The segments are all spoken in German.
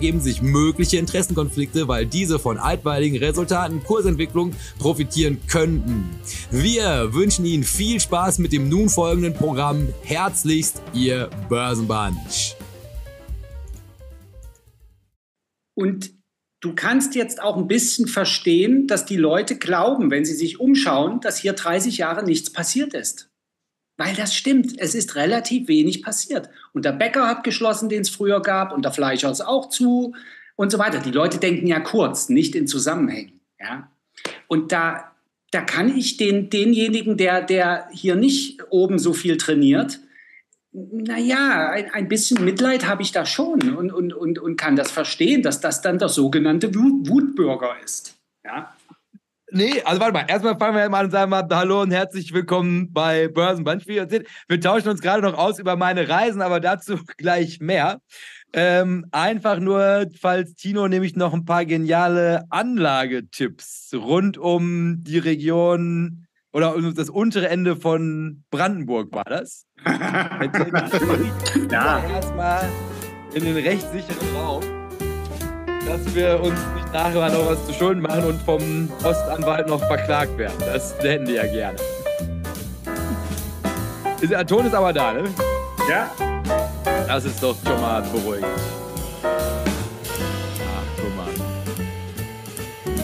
ergeben sich mögliche Interessenkonflikte, weil diese von altweiligen Resultaten Kursentwicklung profitieren könnten. Wir wünschen Ihnen viel Spaß mit dem nun folgenden Programm. Herzlichst, Ihr Börsenbunch. Und du kannst jetzt auch ein bisschen verstehen, dass die Leute glauben, wenn sie sich umschauen, dass hier 30 Jahre nichts passiert ist. Weil das stimmt, es ist relativ wenig passiert. Und der Bäcker hat geschlossen, den es früher gab, und der Fleischer ist auch zu und so weiter. Die Leute denken ja kurz, nicht in Zusammenhängen. Ja? Und da, da kann ich den, denjenigen, der, der hier nicht oben so viel trainiert, naja, ein, ein bisschen Mitleid habe ich da schon und, und, und, und kann das verstehen, dass das dann der sogenannte Wutbürger ist. Ja? Nee, also warte mal. Erstmal fangen wir mal an und sagen mal Hallo und herzlich willkommen bei Börsenband. Wir tauschen uns gerade noch aus über meine Reisen, aber dazu gleich mehr. Ähm, einfach nur, falls Tino nämlich noch ein paar geniale Anlagetipps rund um die Region oder um das untere Ende von Brandenburg war das. ja. Erstmal in den rechtssicheren Raum dass wir uns nicht nachher noch was zu Schulden machen und vom Postanwalt noch verklagt werden. Das hätten die ja gerne. Der Ton ist aber da, ne? Ja. Das ist doch schon mal beruhigend. Ach, guck mal.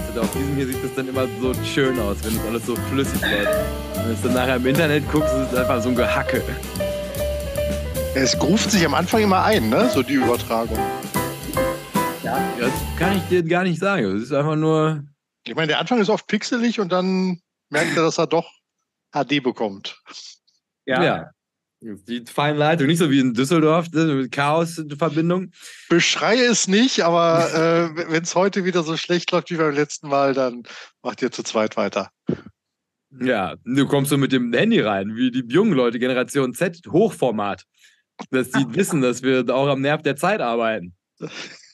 Und auf diesem hier sieht das dann immer so schön aus, wenn es alles so flüssig läuft. Wenn du dann nachher im Internet guckst, ist es einfach so ein Gehacke. Es ruft sich am Anfang immer ein, ne? So die Übertragung. Das kann ich dir gar nicht sagen. Es ist einfach nur. Ich meine, der Anfang ist oft pixelig und dann merkt er, dass er doch HD bekommt. Ja. ja. Die feine Leitung, nicht so wie in Düsseldorf, ne, Chaos-Verbindung. Beschreie es nicht, aber äh, wenn es heute wieder so schlecht läuft wie beim letzten Mal, dann macht ihr zu zweit weiter. Ja, du kommst so mit dem Handy rein, wie die jungen Leute, Generation Z, Hochformat. Dass die wissen, dass wir auch am Nerv der Zeit arbeiten.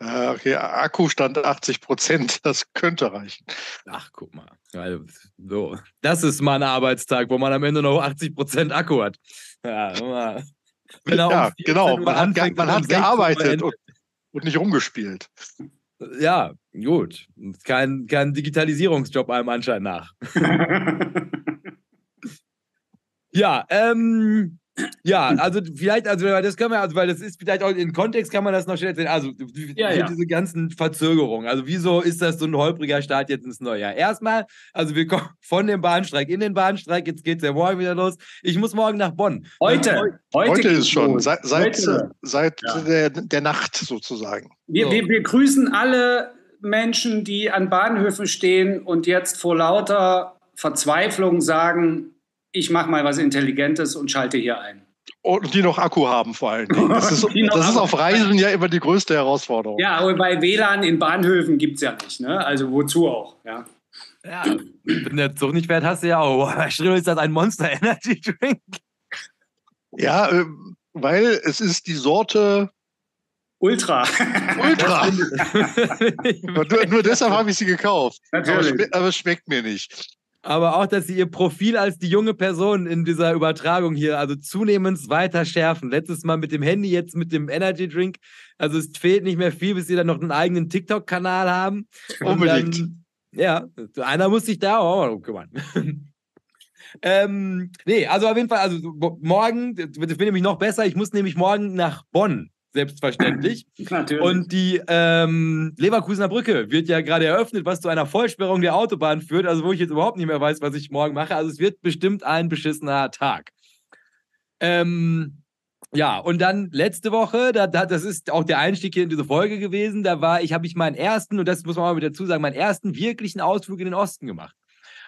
Ah, okay, Akkustand 80 Prozent, das könnte reichen. Ach, guck mal. Also, so. Das ist mal ein Arbeitstag, wo man am Ende noch 80 Prozent Akku hat. Ja, ja genau. Man hat, ge man hat gearbeitet und, und, nicht rumgespielt. Ja, gut. Kein, kein Digitalisierungsjob einem Anschein nach. ja, ähm, ja, also vielleicht, also das können wir, also weil das ist vielleicht auch in Kontext kann man das noch schnell erzählen. Also ja, ja. diese ganzen Verzögerungen. Also wieso ist das so ein holpriger Start jetzt ins neue Jahr? Erstmal, also wir kommen von dem Bahnstreik in den Bahnstreik. Jetzt geht es ja morgen wieder los. Ich muss morgen nach Bonn. Heute, heute, heute ist schon seit, seit, seit ja. der, der Nacht sozusagen. Wir, so. wir, wir grüßen alle Menschen, die an Bahnhöfen stehen und jetzt vor lauter Verzweiflung sagen, ich mache mal was Intelligentes und schalte hier ein. Und die noch Akku haben vor allem. Das ist, das ist auf Reisen ja immer die größte Herausforderung. Ja, aber bei WLAN in Bahnhöfen gibt es ja nicht. Ne? Also wozu auch? Ja. ja, wenn der Zug nicht fährt, hast du ja auch. Schrill ist das ein Monster Energy Drink. Ja, äh, weil es ist die Sorte Ultra. Ultra. nur, nur, deshalb habe ich sie gekauft. Natürlich. Aber, aber es schmeckt mir nicht aber auch, dass sie ihr Profil als die junge Person in dieser Übertragung hier also zunehmend weiter schärfen. Letztes Mal mit dem Handy, jetzt mit dem Energy Drink. Also es fehlt nicht mehr viel, bis sie dann noch einen eigenen TikTok-Kanal haben. Unbedingt. Dann, ja, einer muss sich da auch mal drum kümmern. ähm, nee, also auf jeden Fall, also morgen, das wird nämlich noch besser. Ich muss nämlich morgen nach Bonn selbstverständlich. Natürlich. Und die ähm, Leverkusener Brücke wird ja gerade eröffnet, was zu einer Vollsperrung der Autobahn führt, also wo ich jetzt überhaupt nicht mehr weiß, was ich morgen mache. Also es wird bestimmt ein beschissener Tag. Ähm, ja, und dann letzte Woche, da, da, das ist auch der Einstieg hier in diese Folge gewesen, da war ich, habe ich meinen ersten, und das muss man mal mit dazu sagen, meinen ersten wirklichen Ausflug in den Osten gemacht.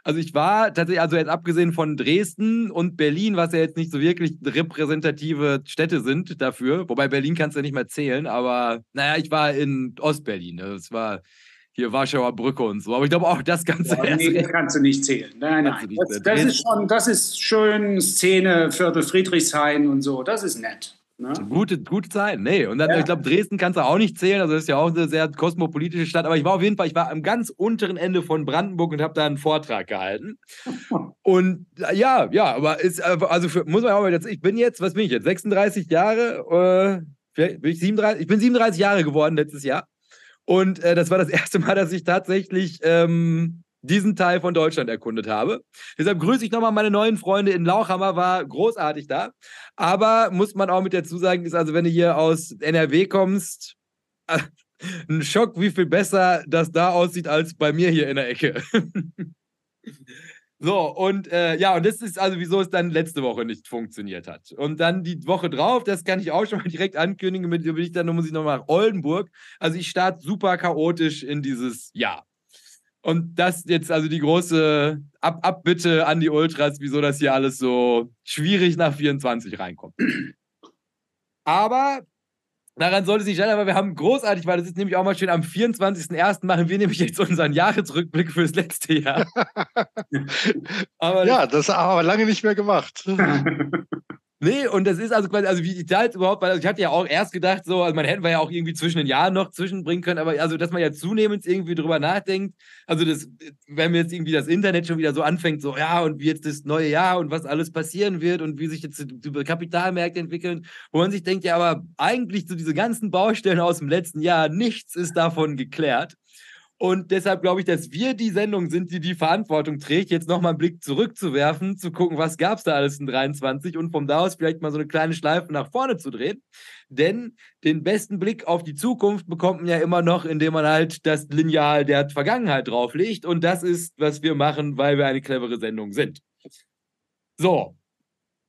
Also ich war tatsächlich, also jetzt abgesehen von Dresden und Berlin, was ja jetzt nicht so wirklich repräsentative Städte sind dafür, wobei Berlin kannst du ja nicht mehr zählen, aber naja, ich war in Ostberlin. Das war hier Warschauer Brücke und so. Aber ich glaube auch das Ganze. Ja, nee, das kannst du nicht zählen. Nein, nein. Das, das, ist schon, das ist schön Szene, Viertel Friedrichshain und so. Das ist nett. Ne? Gute, gute Zeit, nee. Und dann, ja. ich glaube, Dresden kannst du auch nicht zählen. Also, das ist ja auch eine sehr kosmopolitische Stadt. Aber ich war auf jeden Fall, ich war am ganz unteren Ende von Brandenburg und habe da einen Vortrag gehalten. und ja, ja, aber ist, also für, muss man auch mal jetzt, ich bin jetzt, was bin ich jetzt, 36 Jahre, äh, bin ich, 37, ich bin 37 Jahre geworden letztes Jahr. Und äh, das war das erste Mal, dass ich tatsächlich ähm, diesen Teil von Deutschland erkundet habe. Deshalb grüße ich nochmal meine neuen Freunde in Lauchhammer, war großartig da. Aber muss man auch mit dazu sagen, ist also, wenn du hier aus NRW kommst, ein Schock, wie viel besser das da aussieht als bei mir hier in der Ecke. so, und äh, ja, und das ist also, wieso es dann letzte Woche nicht funktioniert hat. Und dann die Woche drauf, das kann ich auch schon mal direkt ankündigen, mit bin ich dann muss ich nochmal nach Oldenburg. Also ich starte super chaotisch in dieses Jahr. Und das jetzt also die große Ab Abbitte an die Ultras, wieso das hier alles so schwierig nach 24 reinkommt. Aber daran sollte es nicht scheitern, weil wir haben großartig, weil das ist nämlich auch mal schön, am 24.01. machen wir nämlich jetzt unseren Jahresrückblick fürs letzte Jahr. aber ja, das haben wir aber lange nicht mehr gemacht. Nee, und das ist also quasi, also wie die Zeit überhaupt, weil also ich hatte ja auch erst gedacht, so, also man hätte wir ja auch irgendwie zwischen den Jahren noch zwischenbringen können, aber also, dass man ja zunehmend irgendwie drüber nachdenkt, also das, wenn mir jetzt irgendwie das Internet schon wieder so anfängt, so, ja, und wie jetzt das neue Jahr und was alles passieren wird und wie sich jetzt die Kapitalmärkte entwickeln, wo man sich denkt, ja, aber eigentlich so diese ganzen Baustellen aus dem letzten Jahr, nichts ist davon geklärt. Und deshalb glaube ich, dass wir die Sendung sind, die die Verantwortung trägt, jetzt nochmal einen Blick zurückzuwerfen, zu gucken, was gab es da alles in 23 und vom da aus vielleicht mal so eine kleine Schleife nach vorne zu drehen. Denn den besten Blick auf die Zukunft bekommt man ja immer noch, indem man halt das Lineal der Vergangenheit drauflegt. Und das ist, was wir machen, weil wir eine clevere Sendung sind. So.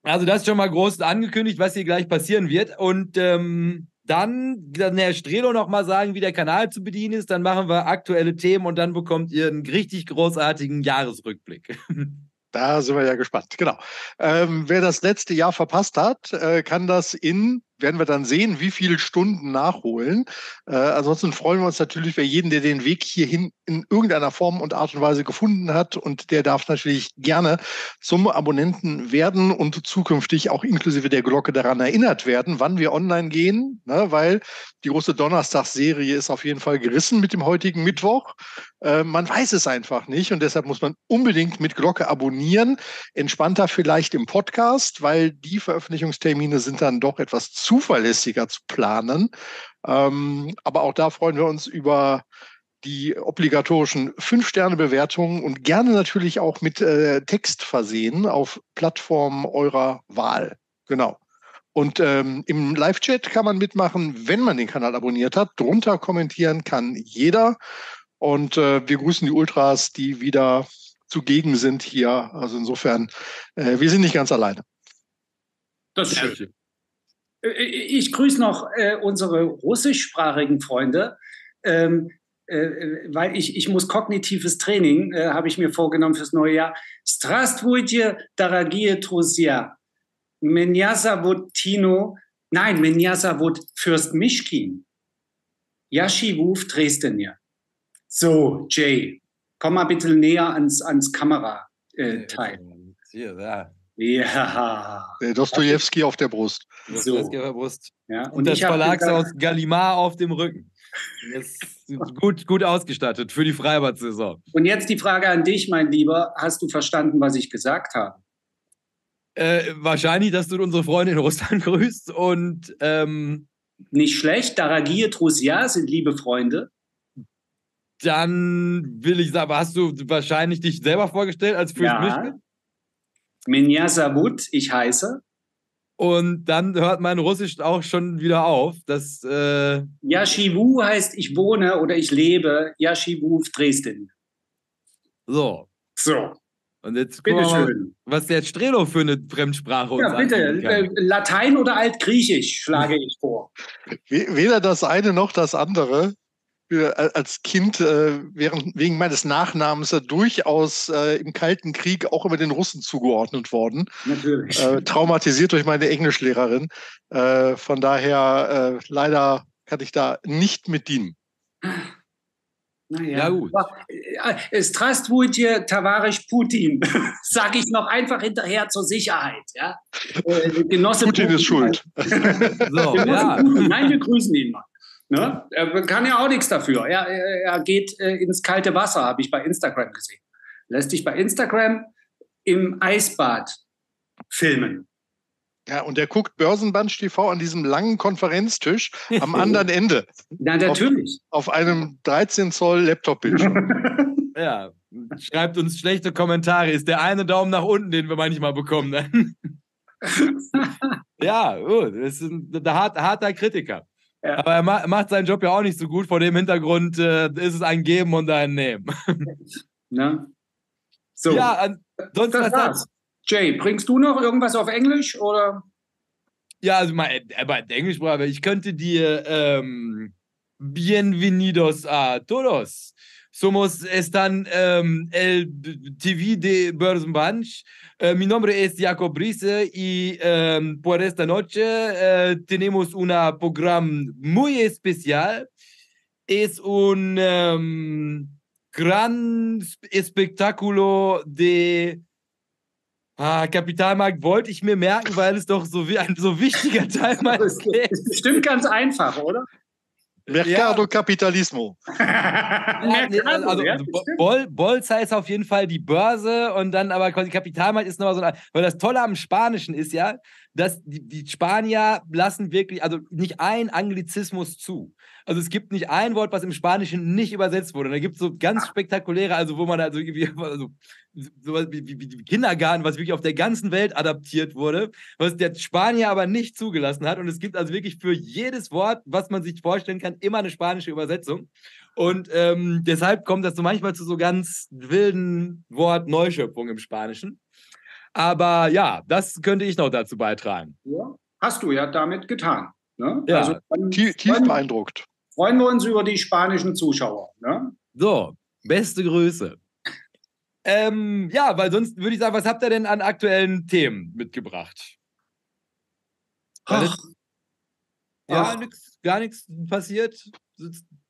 Also, das ist schon mal groß angekündigt, was hier gleich passieren wird. Und ähm, dann kann Herr Strelo noch mal sagen, wie der Kanal zu bedienen ist. Dann machen wir aktuelle Themen und dann bekommt ihr einen richtig großartigen Jahresrückblick. Da sind wir ja gespannt. Genau. Ähm, wer das letzte Jahr verpasst hat, äh, kann das in werden wir dann sehen, wie viele Stunden nachholen. Äh, ansonsten freuen wir uns natürlich für jeden, der den Weg hierhin in irgendeiner Form und Art und Weise gefunden hat. Und der darf natürlich gerne zum Abonnenten werden und zukünftig auch inklusive der Glocke daran erinnert werden, wann wir online gehen, ne? weil die große Donnerstagsserie ist auf jeden Fall gerissen mit dem heutigen Mittwoch. Äh, man weiß es einfach nicht und deshalb muss man unbedingt mit Glocke abonnieren. Entspannter vielleicht im Podcast, weil die Veröffentlichungstermine sind dann doch etwas zu zuverlässiger zu planen. Ähm, aber auch da freuen wir uns über die obligatorischen Fünf-Sterne-Bewertungen und gerne natürlich auch mit äh, Text versehen auf Plattformen eurer Wahl. Genau. Und ähm, im Live-Chat kann man mitmachen, wenn man den Kanal abonniert hat. Drunter kommentieren kann jeder. Und äh, wir grüßen die Ultras, die wieder zugegen sind hier. Also insofern, äh, wir sind nicht ganz alleine. Das ist schön. Äh, äh, ich grüße noch äh, unsere russischsprachigen Freunde, ähm, äh, äh, weil ich, ich muss kognitives Training, äh, habe ich mir vorgenommen fürs neue Jahr. Strastwujie, daragie Trusia, Menyasa Tino, nein, Menyasa Fürst Mischkin, Yashiwuf Dresdenier. So, Jay, komm mal bitte näher ans, ans Kamerateil. Ja, Teil ja. Dostojewski auf der Brust. So. auf der Brust. Ja. Und, und das Verlagshaus Gallimard auf dem Rücken. gut, gut ausgestattet für die Freibad-Saison. Und jetzt die Frage an dich, mein Lieber. Hast du verstanden, was ich gesagt habe? Äh, wahrscheinlich, dass du unsere Freunde in Russland grüßt und ähm, nicht schlecht. Daragie Trusia sind liebe Freunde. Dann will ich sagen, hast du wahrscheinlich dich selber vorgestellt als Fürst ja. Mischke? Minja Sabut, ich heiße. Und dann hört mein Russisch auch schon wieder auf. Das, äh Yashivu heißt ich wohne oder ich lebe. Yashivu Dresden. So. So. Und jetzt gucken wir mal, was der Strelo für eine Fremdsprache Ja, bitte. Äh, Latein oder Altgriechisch schlage ich vor. Weder das eine noch das andere. Als Kind äh, während, wegen meines Nachnamens durchaus äh, im Kalten Krieg auch immer den Russen zugeordnet worden. Natürlich. Äh, traumatisiert durch meine Englischlehrerin. Äh, von daher äh, leider kann ich da nicht mit dienen. Naja. Ja, gut. Äh, Strastwutje Tavarisch Putin, sage ich noch einfach hinterher zur Sicherheit. Ja? Äh, Genosse Putin, Putin ist schuld. so, ja. Putin. Nein, wir grüßen ihn mal. Ne? Er kann ja auch nichts dafür. Er, er geht äh, ins kalte Wasser, habe ich bei Instagram gesehen. Lässt sich bei Instagram im Eisbad filmen. Ja, und der guckt Börsenband TV an diesem langen Konferenztisch am anderen Ende. Na, natürlich. Auf, auf einem 13 Zoll Laptop-Bildschirm. ja, schreibt uns schlechte Kommentare. Ist der eine Daumen nach unten, den wir manchmal bekommen. Ne? ja, oh, das ist ein harter Kritiker. Ja. Aber er ma macht seinen Job ja auch nicht so gut. Vor dem Hintergrund äh, ist es ein Geben und ein Nehmen. Na? So. Ja, sonst das was Jay, bringst du noch irgendwas auf Englisch oder? Ja, also mal, aber Englisch, aber ich könnte dir ähm, Bienvenidos a todos. Somos están um, el TV de Börsenbunch. Uh, mi nombre es Jacob Brice y um, por esta noche uh, tenemos un programa muy especial. Es un um, gran espectáculo de Ah, Kapitalmarkt wollte ich mir merken, weil es doch so wie ein so wichtiger Teil meines Lebens ist. Bestimmt ganz einfach, oder? Mercado ja. Capitalismo. ja, also, also Bol, Bolz heißt auf jeden Fall die Börse und dann aber quasi Kapitalmarkt ist nochmal so ein, weil das Tolle am Spanischen ist ja, dass die, die Spanier lassen wirklich, also nicht ein Anglizismus zu. Also es gibt nicht ein Wort, was im Spanischen nicht übersetzt wurde. Und da gibt es so ganz spektakuläre, also wo man also irgendwie, also sowas wie, wie, wie Kindergarten, was wirklich auf der ganzen Welt adaptiert wurde, was der Spanier aber nicht zugelassen hat. Und es gibt also wirklich für jedes Wort, was man sich vorstellen kann, immer eine spanische Übersetzung. Und ähm, deshalb kommt das so manchmal zu so ganz wilden Wort-Neuschöpfungen im Spanischen. Aber ja, das könnte ich noch dazu beitragen. Ja, hast du ja damit getan. Ne? Ja, also, tief, tief beeindruckt. Freuen wir uns über die spanischen Zuschauer. Ne? So, beste Grüße. Ähm, ja, weil sonst würde ich sagen, was habt ihr denn an aktuellen Themen mitgebracht? Ach. Ja, nix, gar nichts passiert.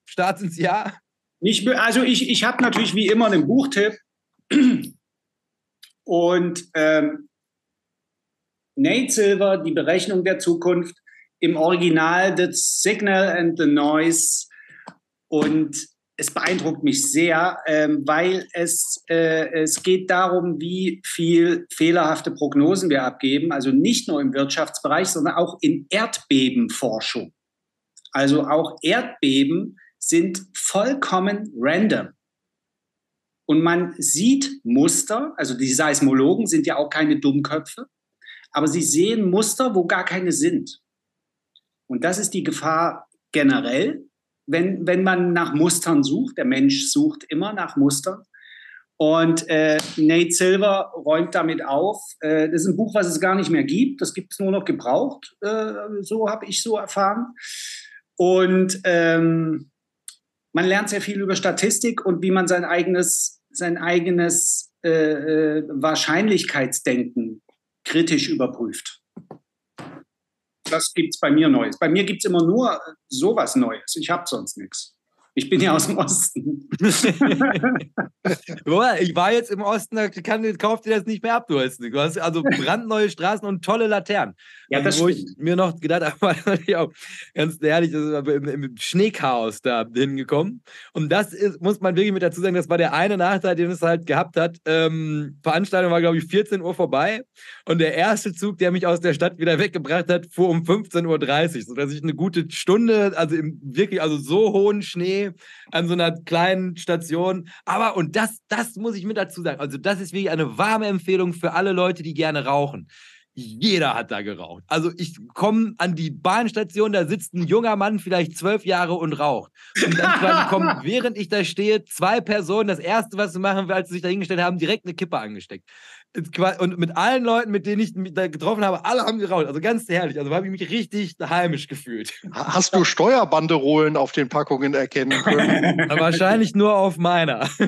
Start ins Jahr. Nicht, also ich, ich habe natürlich wie immer einen Buchtipp. Und ähm, Nate Silver, die Berechnung der Zukunft, im Original The Signal and the Noise. Und es beeindruckt mich sehr, ähm, weil es, äh, es geht darum, wie viel fehlerhafte Prognosen wir abgeben, also nicht nur im Wirtschaftsbereich, sondern auch in Erdbebenforschung. Also auch Erdbeben sind vollkommen random. Und man sieht Muster, also die Seismologen sind ja auch keine Dummköpfe, aber sie sehen Muster, wo gar keine sind. Und das ist die Gefahr generell, wenn, wenn man nach Mustern sucht. Der Mensch sucht immer nach Mustern. Und äh, Nate Silver räumt damit auf. Äh, das ist ein Buch, was es gar nicht mehr gibt. Das gibt es nur noch gebraucht. Äh, so habe ich so erfahren. Und ähm, man lernt sehr viel über Statistik und wie man sein eigenes, sein eigenes äh, äh, Wahrscheinlichkeitsdenken kritisch überprüft. Das gibt es bei mir Neues. Bei mir gibt es immer nur sowas Neues. Ich habe sonst nichts. Ich bin ja aus dem Osten. ich war jetzt im Osten, da kann, kauf dir das nicht mehr ab, du hast, du hast also brandneue Straßen und tolle Laternen. Ja, das Wo stimmt. ich mir noch gedacht habe, auch ganz ehrlich, im, im Schneechaos da hingekommen. Und das ist, muss man wirklich mit dazu sagen, das war der eine Nachteil, den es halt gehabt hat. Ähm, Veranstaltung war, glaube ich, 14 Uhr vorbei. Und der erste Zug, der mich aus der Stadt wieder weggebracht hat, fuhr um 15.30 Uhr, sodass ich eine gute Stunde, also im wirklich, also so hohen Schnee, an so einer kleinen Station. Aber, und das, das muss ich mit dazu sagen, also das ist wirklich eine warme Empfehlung für alle Leute, die gerne rauchen. jeder hat da geraucht. Also ich komme an die Bahnstation, da sitzt ein junger Mann, vielleicht zwölf Jahre und raucht. Und dann kommen, während ich da stehe, zwei Personen. Das Erste, was sie machen, als sie sich da hingestellt haben, direkt eine Kippe angesteckt. Und mit allen Leuten, mit denen ich mich da getroffen habe, alle haben geraucht. Also ganz herrlich. Also habe ich mich richtig heimisch gefühlt. Hast du Steuerbanderolen auf den Packungen erkennen können? Wahrscheinlich nur auf meiner.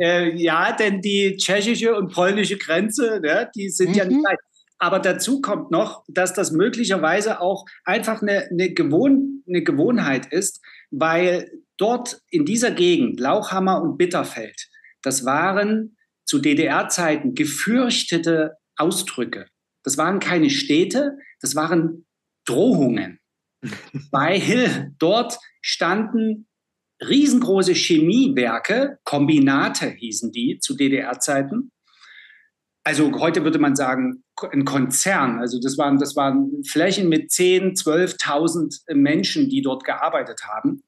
Äh, ja, denn die tschechische und polnische Grenze, ne, die sind mhm. ja nicht weit. Aber dazu kommt noch, dass das möglicherweise auch einfach eine, eine, Gewohn eine Gewohnheit ist, weil dort in dieser Gegend, Lauchhammer und Bitterfeld, das waren zu DDR-Zeiten gefürchtete Ausdrücke. Das waren keine Städte, das waren Drohungen, weil dort standen riesengroße Chemiewerke, Kombinate hießen die zu DDR-Zeiten, also heute würde man sagen, ein Konzern. Also das waren, das waren Flächen mit 10, 12.000 Menschen, die dort gearbeitet haben.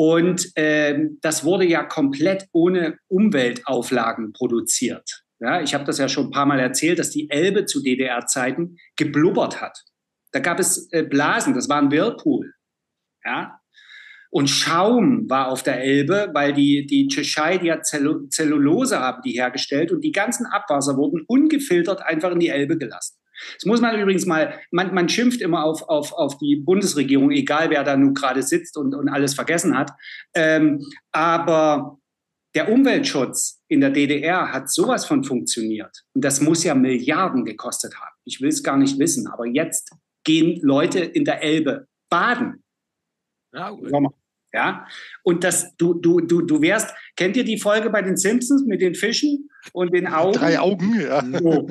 Und äh, das wurde ja komplett ohne Umweltauflagen produziert. Ja, ich habe das ja schon ein paar Mal erzählt, dass die Elbe zu DDR-Zeiten geblubbert hat. Da gab es äh, Blasen, das war ein Whirlpool. Ja, und Schaum war auf der Elbe, weil die, die Tschechei, die hat Zellulose haben die hergestellt und die ganzen Abwasser wurden ungefiltert einfach in die Elbe gelassen. Das muss man übrigens mal, man, man schimpft immer auf, auf, auf die Bundesregierung, egal wer da nun gerade sitzt und, und alles vergessen hat. Ähm, aber der Umweltschutz in der DDR hat sowas von funktioniert. Und das muss ja Milliarden gekostet haben. Ich will es gar nicht wissen, aber jetzt gehen Leute in der Elbe baden. Ja, ja. Und das, du, du, du, du wärst, kennt ihr die Folge bei den Simpsons mit den Fischen und den Augen? Drei Augen, ja. So,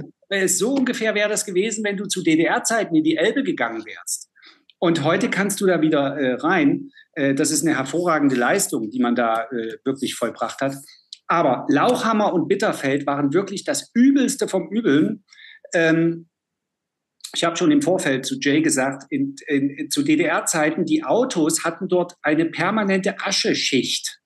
so ungefähr wäre das gewesen, wenn du zu DDR-Zeiten in die Elbe gegangen wärst. Und heute kannst du da wieder äh, rein. Äh, das ist eine hervorragende Leistung, die man da äh, wirklich vollbracht hat. Aber Lauchhammer und Bitterfeld waren wirklich das Übelste vom Übeln. Ähm, ich habe schon im Vorfeld zu Jay gesagt, in, in, zu DDR-Zeiten, die Autos hatten dort eine permanente Ascheschicht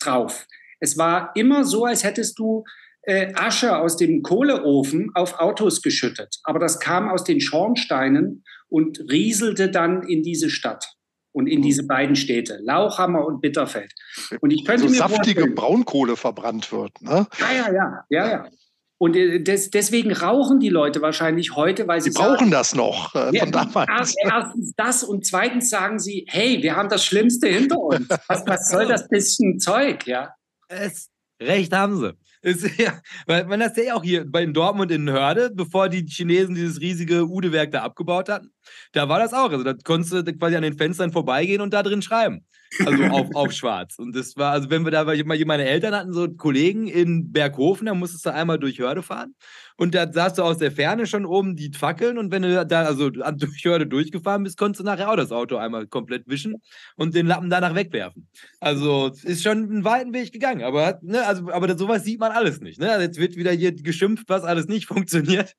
drauf. Es war immer so, als hättest du äh, Asche aus dem Kohleofen auf Autos geschüttet. Aber das kam aus den Schornsteinen und rieselte dann in diese Stadt und in mhm. diese beiden Städte, Lauchhammer und Bitterfeld. Und ich könnte so mir saftige Braunkohle verbrannt wird, ne? Ja, ja, ja, ja, ja. Und äh, des, deswegen rauchen die Leute wahrscheinlich heute, weil sie. Sie brauchen das noch äh, von damals. Erstens das und zweitens sagen sie, hey, wir haben das Schlimmste hinter uns. Was, was soll das bisschen Zeug, ja? Es, recht haben sie. Ist, ja, weil man das ja auch hier bei Dortmund in Hörde, bevor die Chinesen dieses riesige Udewerk da abgebaut hatten, da war das auch. Also da konntest du quasi an den Fenstern vorbeigehen und da drin schreiben. Also auf, auf schwarz. Und das war, also wenn wir da, weil meine Eltern hatten so Kollegen in Berghofen, da musstest du einmal durch Hörde fahren. Und da sahst du aus der Ferne schon oben die Fackeln. Und wenn du da also durch Hörde durchgefahren bist, konntest du nachher auch das Auto einmal komplett wischen und den Lappen danach wegwerfen. Also ist schon einen weiten Weg gegangen. Aber, ne, also, aber sowas sieht man alles nicht. Ne? Also jetzt wird wieder hier geschimpft, was alles nicht funktioniert.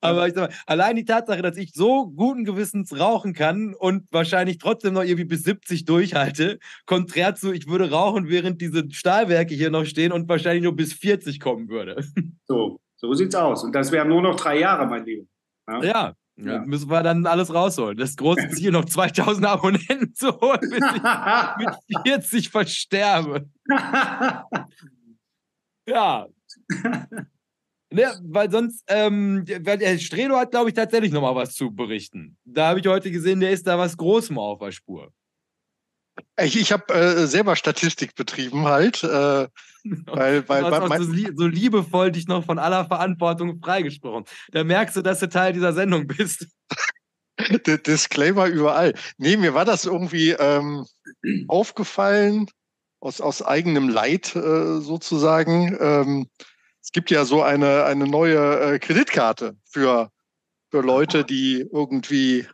Aber ich sag mal, allein die Tatsache, dass ich so guten Gewissens rauchen kann und wahrscheinlich trotzdem noch irgendwie bis 70 durchhalte, konträr zu, ich würde rauchen, während diese Stahlwerke hier noch stehen und wahrscheinlich nur bis 40 kommen würde. So, so sieht's aus. Und das wären nur noch drei Jahre, mein Lieber. Ja. ja. Ja. Müssen wir dann alles rausholen. Das große Ziel, noch 2000 Abonnenten zu holen, bis ich mit 40 versterbe. ja. Ne, weil sonst, ähm, weil der Strelo hat, glaube ich, tatsächlich noch mal was zu berichten. Da habe ich heute gesehen, der ist da was Großem auf der Spur. Ich, ich habe äh, selber Statistik betrieben halt. Äh, weil, weil, hast auch so, so liebevoll dich noch von aller Verantwortung freigesprochen. Da merkst du, dass du Teil dieser Sendung bist. Disclaimer überall. Nee, mir war das irgendwie ähm, aufgefallen, aus, aus eigenem Leid äh, sozusagen. Ähm, es gibt ja so eine, eine neue äh, Kreditkarte für, für Leute, die irgendwie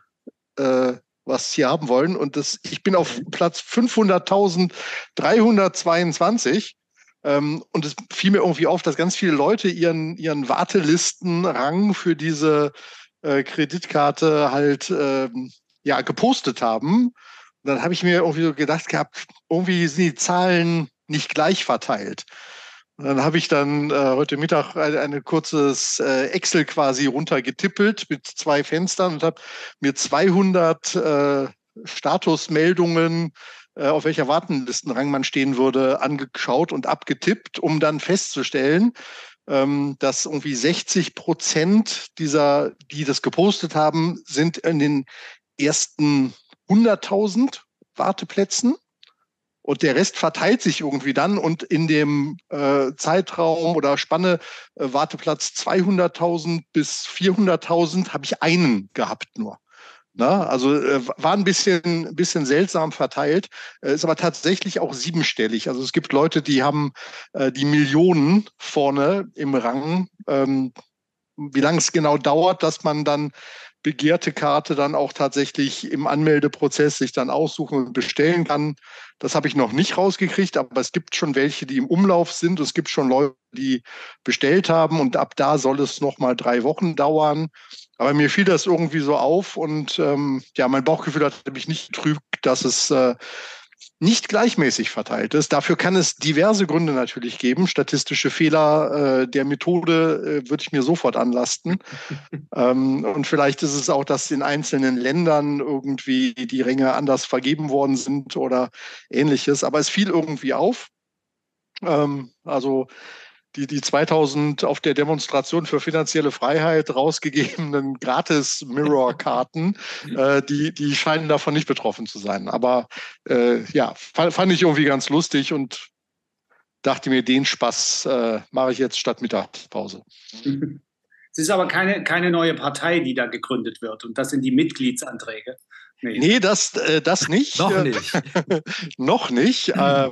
äh, was hier haben wollen. Und das, ich bin auf Platz 500.322. Ähm, und es fiel mir irgendwie auf, dass ganz viele Leute ihren, ihren Wartelistenrang für diese äh, Kreditkarte halt ähm, ja, gepostet haben. Und dann habe ich mir irgendwie so gedacht gehabt, irgendwie sind die Zahlen nicht gleich verteilt. Dann habe ich dann äh, heute Mittag ein, ein kurzes äh, Excel quasi runtergetippelt mit zwei Fenstern und habe mir 200 äh, Statusmeldungen, äh, auf welcher Wartenlistenrang man stehen würde, angeschaut und abgetippt, um dann festzustellen, ähm, dass irgendwie 60 Prozent dieser, die das gepostet haben, sind in den ersten 100.000 Warteplätzen und der Rest verteilt sich irgendwie dann und in dem äh, Zeitraum oder Spanne äh, Warteplatz 200.000 bis 400.000 habe ich einen gehabt nur. Na, also äh, war ein bisschen, bisschen seltsam verteilt, äh, ist aber tatsächlich auch siebenstellig. Also es gibt Leute, die haben äh, die Millionen vorne im Rang. Ähm, wie lange es genau dauert, dass man dann begehrte Karte dann auch tatsächlich im Anmeldeprozess sich dann aussuchen und bestellen kann. Das habe ich noch nicht rausgekriegt, aber es gibt schon welche, die im Umlauf sind. Es gibt schon Leute, die bestellt haben und ab da soll es noch mal drei Wochen dauern. Aber mir fiel das irgendwie so auf und ähm, ja, mein Bauchgefühl hat mich nicht getrübt, dass es äh, nicht gleichmäßig verteilt ist. Dafür kann es diverse Gründe natürlich geben. Statistische Fehler äh, der Methode äh, würde ich mir sofort anlasten. ähm, und vielleicht ist es auch, dass in einzelnen Ländern irgendwie die Ränge anders vergeben worden sind oder ähnliches. Aber es fiel irgendwie auf. Ähm, also die, die 2000 auf der Demonstration für finanzielle Freiheit rausgegebenen Gratis-Mirror-Karten, äh, die, die scheinen davon nicht betroffen zu sein. Aber äh, ja, fand, fand ich irgendwie ganz lustig und dachte mir, den Spaß äh, mache ich jetzt statt Mittagspause. Es ist aber keine, keine neue Partei, die da gegründet wird. Und das sind die Mitgliedsanträge. Nee, nee das, äh, das nicht. Noch nicht. Noch nicht. Äh,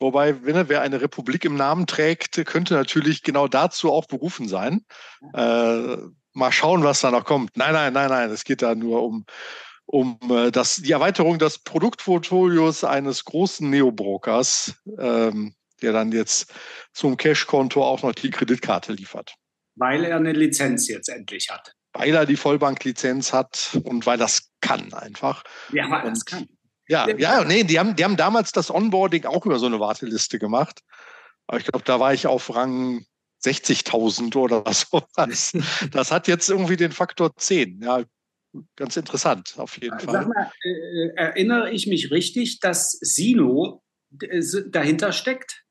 Wobei, wenn er, wer eine Republik im Namen trägt, könnte natürlich genau dazu auch berufen sein. Äh, mal schauen, was da noch kommt. Nein, nein, nein, nein. Es geht da nur um, um äh, das, die Erweiterung des Produktportfolios eines großen Neobrokers, ähm, der dann jetzt zum Cashkonto auch noch die Kreditkarte liefert. Weil er eine Lizenz jetzt endlich hat. Weil er die Vollbanklizenz hat und weil das kann einfach. Ja, weil das kann. Ja, ja, nee, die haben, die haben damals das Onboarding auch über so eine Warteliste gemacht. Aber ich glaube, da war ich auf Rang 60.000 oder sowas. Das hat jetzt irgendwie den Faktor 10. Ja, ganz interessant, auf jeden Fall. Sag mal, äh, erinnere ich mich richtig, dass Sino äh, dahinter steckt?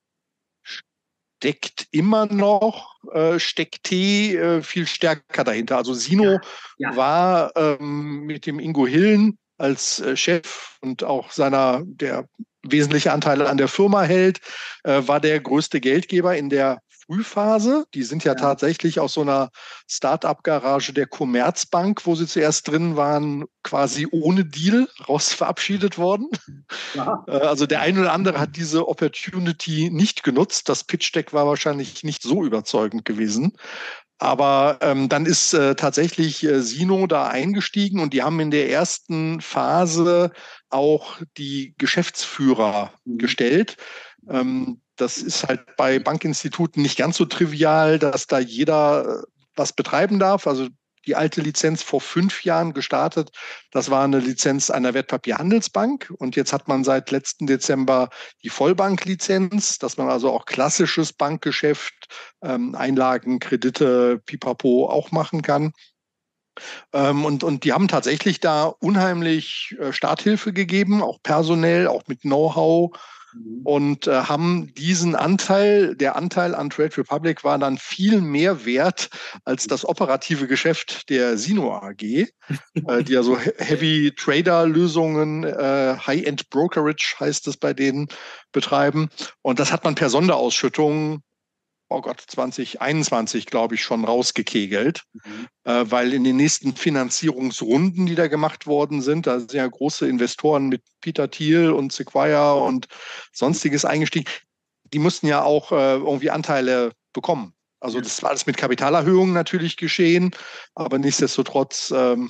Steckt immer noch, äh, steckt T äh, viel stärker dahinter. Also Sino ja, ja. war ähm, mit dem Ingo Hillen als äh, Chef und auch seiner, der wesentliche Anteile an der Firma hält, äh, war der größte Geldgeber in der Frühphase. Die sind ja, ja. tatsächlich aus so einer Start-up-Garage der Commerzbank, wo sie zuerst drin waren, quasi ohne Deal raus verabschiedet worden. Ja. Äh, also der eine oder andere hat diese Opportunity nicht genutzt. Das Pitch-Deck war wahrscheinlich nicht so überzeugend gewesen. Aber ähm, dann ist äh, tatsächlich äh, Sino da eingestiegen und die haben in der ersten Phase auch die Geschäftsführer mhm. gestellt. Ähm, das ist halt bei Bankinstituten nicht ganz so trivial, dass da jeder äh, was betreiben darf. Also die alte Lizenz vor fünf Jahren gestartet. Das war eine Lizenz einer Wertpapierhandelsbank. Und jetzt hat man seit letzten Dezember die Vollbanklizenz, dass man also auch klassisches Bankgeschäft, ähm, Einlagen, Kredite, Pipapo auch machen kann. Ähm, und, und die haben tatsächlich da unheimlich äh, Starthilfe gegeben, auch personell, auch mit Know-how Mhm. und äh, haben diesen Anteil, der Anteil an Trade Republic war dann viel mehr wert als das operative Geschäft der Sino AG, äh, die ja so Heavy Trader Lösungen, äh, High-End Brokerage heißt es bei denen, betreiben. Und das hat man per Sonderausschüttung oh Gott, 2021, glaube ich, schon rausgekegelt, mhm. äh, weil in den nächsten Finanzierungsrunden, die da gemacht worden sind, da sind ja große Investoren mit Peter Thiel und Sequoia und sonstiges eingestiegen, die mussten ja auch äh, irgendwie Anteile bekommen. Also das war alles mit Kapitalerhöhungen natürlich geschehen, aber nichtsdestotrotz ähm,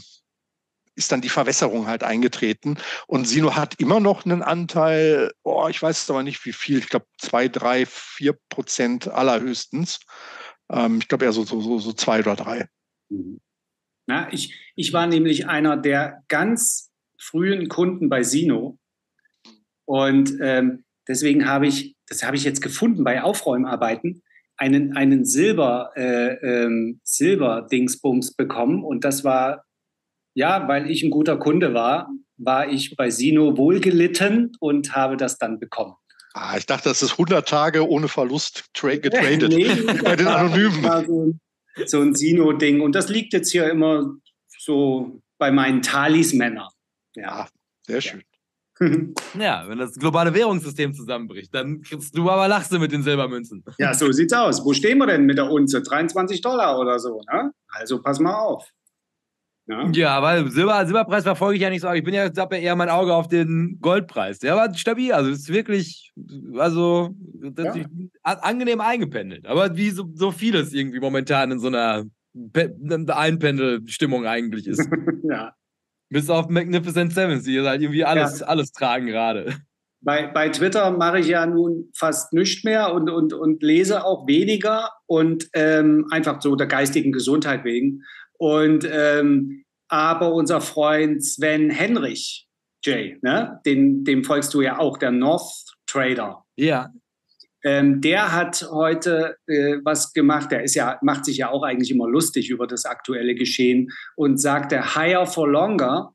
ist dann die Verwässerung halt eingetreten. Und Sino hat immer noch einen Anteil, oh, ich weiß aber nicht wie viel, ich glaube zwei, drei, vier Prozent allerhöchstens. Ähm, ich glaube eher so, so, so, so zwei oder drei. Mhm. Na, ich, ich war nämlich einer der ganz frühen Kunden bei Sino. Und ähm, Deswegen habe ich, das habe ich jetzt gefunden bei Aufräumarbeiten, einen, einen Silber, äh, ähm, Silber-Dingsbums bekommen. Und das war, ja, weil ich ein guter Kunde war, war ich bei Sino wohlgelitten und habe das dann bekommen. Ah, ich dachte, das ist 100 Tage ohne Verlust getradet nee, bei den Anonymen. So, so ein Sino-Ding. Und das liegt jetzt hier immer so bei meinen Talismännern. Ja, ah, sehr schön. Ja, wenn das globale Währungssystem zusammenbricht, dann kriegst du aber lachst du mit den Silbermünzen. Ja, so sieht's aus. Wo stehen wir denn mit der Unze? 23 Dollar oder so, ne? Also pass mal auf. Ja, ja weil Silber, Silberpreis verfolge ich ja nicht so. Ich bin ja, habe ja eher mein Auge auf den Goldpreis. Der war stabil. Also ist wirklich, also ja. angenehm eingependelt. Aber wie so, so vieles irgendwie momentan in so einer Einpendelstimmung eigentlich ist. ja. Bis auf Magnificent Sevens, die halt irgendwie alles, ja. alles tragen gerade. Bei, bei Twitter mache ich ja nun fast nichts mehr und, und, und lese auch weniger und ähm, einfach so der geistigen Gesundheit wegen. Und ähm, aber unser Freund Sven Henrich, Jay, ne? Den, dem folgst du ja auch, der North Trader. Ja. Ähm, der hat heute äh, was gemacht. Der ist ja, macht sich ja auch eigentlich immer lustig über das aktuelle Geschehen und sagte higher for longer.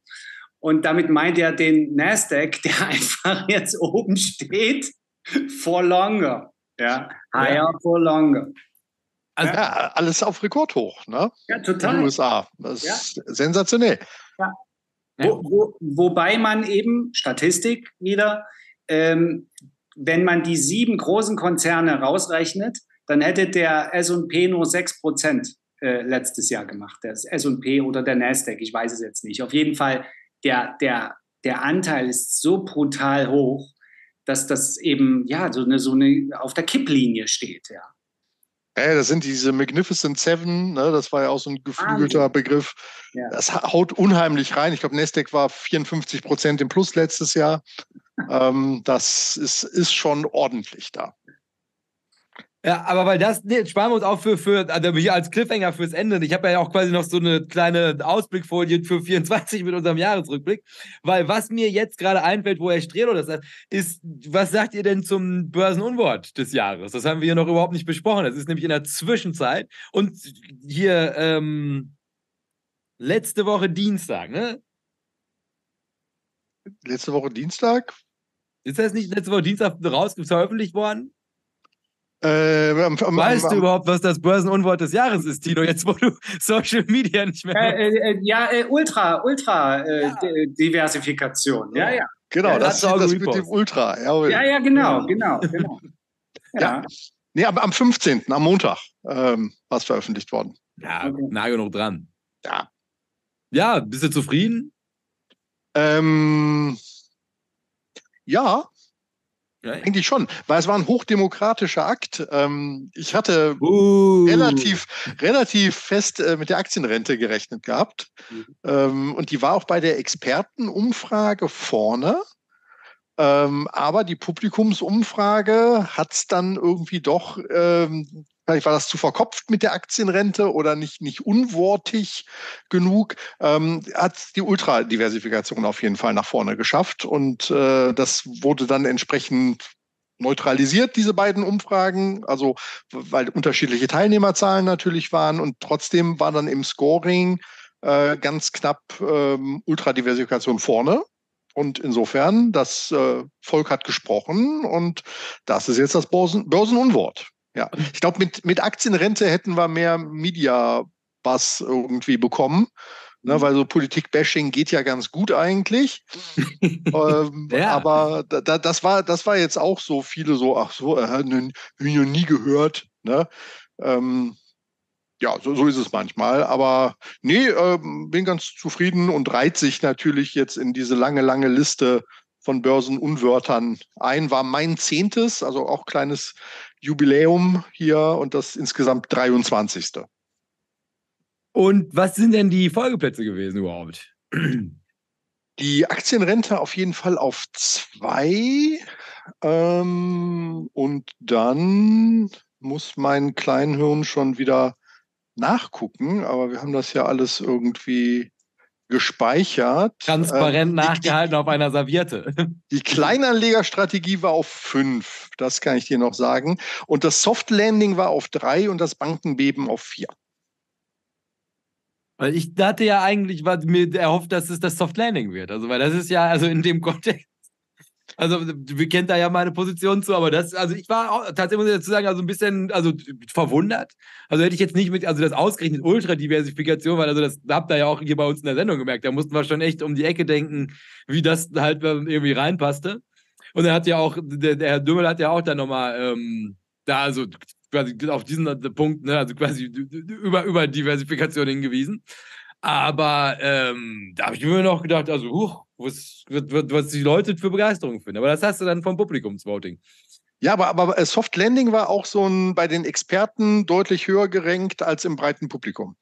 Und damit meint er den Nasdaq, der einfach jetzt oben steht, for longer. Ja, higher ja. for longer. Also, ja, alles auf Rekordhoch, ne? Ja, total. In den USA. Das ja. ist sensationell. Ja. Wo, wo, wobei man eben, Statistik wieder, ähm, wenn man die sieben großen Konzerne rausrechnet, dann hätte der S&P nur 6 Prozent äh, letztes Jahr gemacht, der S&P oder der Nasdaq, ich weiß es jetzt nicht. Auf jeden Fall, der, der, der Anteil ist so brutal hoch, dass das eben ja so eine, so eine auf der Kipplinie steht, ja. Ja, das sind diese Magnificent Seven, ne? das war ja auch so ein geflügelter ah, Begriff. Ja. Das haut unheimlich rein. Ich glaube, Nasdaq war 54 Prozent im Plus letztes Jahr. ähm, das ist, ist schon ordentlich da. Ja, aber weil das, nee, sparen wir uns auch für, für also hier als Cliffhanger fürs Ende. Ich habe ja auch quasi noch so eine kleine Ausblickfolie für 24 mit unserem Jahresrückblick. Weil was mir jetzt gerade einfällt, wo Herr Strelo das sagt, ist, was sagt ihr denn zum Börsenunwort des Jahres? Das haben wir hier noch überhaupt nicht besprochen. Das ist nämlich in der Zwischenzeit. Und hier, ähm, letzte Woche Dienstag, ne? Letzte Woche Dienstag? Ist das nicht letzte Woche Dienstag raus veröffentlicht worden? Äh, am, am, weißt am, du überhaupt, was das Börsenunwort des Jahres ist, Tino? Jetzt, wo du Social Media nicht mehr. Äh, äh, äh ja, äh, Ultra, Ultra äh, ja. Diversifikation. Ja, ja. Genau, ja, das, das, das mit dem Ultra. Ja, ja, ja genau, genau, genau. ja. ja. Nee, aber am 15., am Montag, ähm, war es veröffentlicht worden. Ja, okay. nah genug dran. Ja. Ja, bist du zufrieden? Ähm, ja, ja, Eigentlich schon, weil es war ein hochdemokratischer Akt. Ähm, ich hatte uh. relativ, relativ fest äh, mit der Aktienrente gerechnet gehabt. Mhm. Ähm, und die war auch bei der Expertenumfrage vorne. Ähm, aber die Publikumsumfrage hat es dann irgendwie doch Vielleicht war das zu verkopft mit der Aktienrente oder nicht, nicht unwortig genug. Ähm, hat die Ultradiversifikation auf jeden Fall nach vorne geschafft und äh, das wurde dann entsprechend neutralisiert, diese beiden Umfragen, also weil unterschiedliche Teilnehmerzahlen natürlich waren und trotzdem war dann im Scoring äh, ganz knapp ähm, Ultradiversifikation vorne. Und insofern, das äh, Volk hat gesprochen und das ist jetzt das Börsen Börsenunwort. Ja, ich glaube, mit, mit Aktienrente hätten wir mehr Media-Bass irgendwie bekommen. Ne, weil so Politik-Bashing geht ja ganz gut eigentlich. ähm, ja. Aber da, das, war, das war jetzt auch so viele so, ach so, äh, ne, nie gehört. Ne? Ähm, ja, so, so ist es manchmal. Aber nee, äh, bin ganz zufrieden und reiht sich natürlich jetzt in diese lange, lange Liste von Börsenunwörtern ein. War mein zehntes, also auch kleines Jubiläum hier und das insgesamt 23. Und was sind denn die Folgeplätze gewesen überhaupt? Die Aktienrente auf jeden Fall auf zwei. Ähm, und dann muss mein Kleinhirn schon wieder nachgucken, aber wir haben das ja alles irgendwie gespeichert. Transparent ähm, nachgehalten die, auf einer Serviette. Die Kleinanlegerstrategie war auf fünf, das kann ich dir noch sagen. Und das Soft Landing war auf drei und das Bankenbeben auf vier. Weil ich hatte ja eigentlich mir erhofft, dass es das Soft Landing wird. Also, weil das ist ja, also in dem Kontext also, wir kennen da ja meine Position zu, aber das, also ich war auch, tatsächlich, muss ich dazu sagen, also ein bisschen, also verwundert. Also hätte ich jetzt nicht mit, also das ausgerechnet Ultradiversifikation, weil also das habt ihr ja auch hier bei uns in der Sendung gemerkt, da mussten wir schon echt um die Ecke denken, wie das halt irgendwie reinpasste. Und er hat ja auch, der, der Herr Dümmel hat ja auch dann nochmal, ähm, da also quasi auf diesen Punkt, ne, also quasi über, über Diversifikation hingewiesen. Aber ähm, da habe ich mir noch gedacht, also, huch, was, was die Leute für Begeisterung finden. Aber das hast du dann vom Publikumsvoting. Ja, aber, aber äh, Soft Landing war auch so ein bei den Experten deutlich höher gerankt als im breiten Publikum.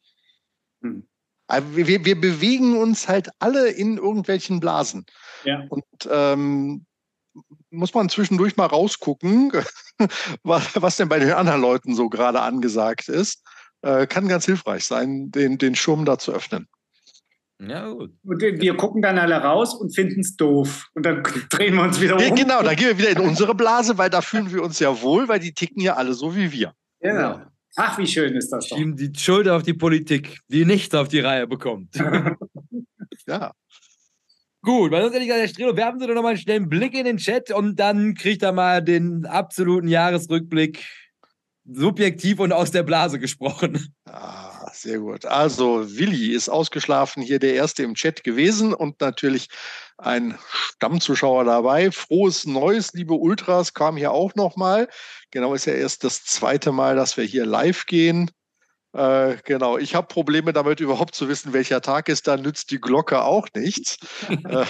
Hm. Wir, wir bewegen uns halt alle in irgendwelchen Blasen. Ja. Und ähm, muss man zwischendurch mal rausgucken, was, was denn bei den anderen Leuten so gerade angesagt ist äh, kann ganz hilfreich sein, den, den Schirm da zu öffnen. Ja, gut. Und wir gucken dann alle raus und finden es doof. Und dann drehen wir uns wieder um. Genau, dann gehen wir wieder in unsere Blase, weil da fühlen wir uns ja wohl, weil die ticken ja alle so wie wir. Genau. Ach, wie schön ist das doch. Schieben die Schuld auf die Politik, die nichts auf die Reihe bekommt. ja. Gut, weil sonst hätte ich gesagt, Herr Strelo, werfen Sie doch nochmal einen schnellen Blick in den Chat und dann kriegt er mal den absoluten Jahresrückblick subjektiv und aus der Blase gesprochen. Ah, sehr gut. Also, Willi ist ausgeschlafen, hier der Erste im Chat gewesen und natürlich ein Stammzuschauer dabei. Frohes Neues, liebe Ultras, kam hier auch nochmal. Genau, ist ja erst das zweite Mal, dass wir hier live gehen. Äh, genau, ich habe Probleme damit, überhaupt zu wissen, welcher Tag ist. Da nützt die Glocke auch nichts. äh,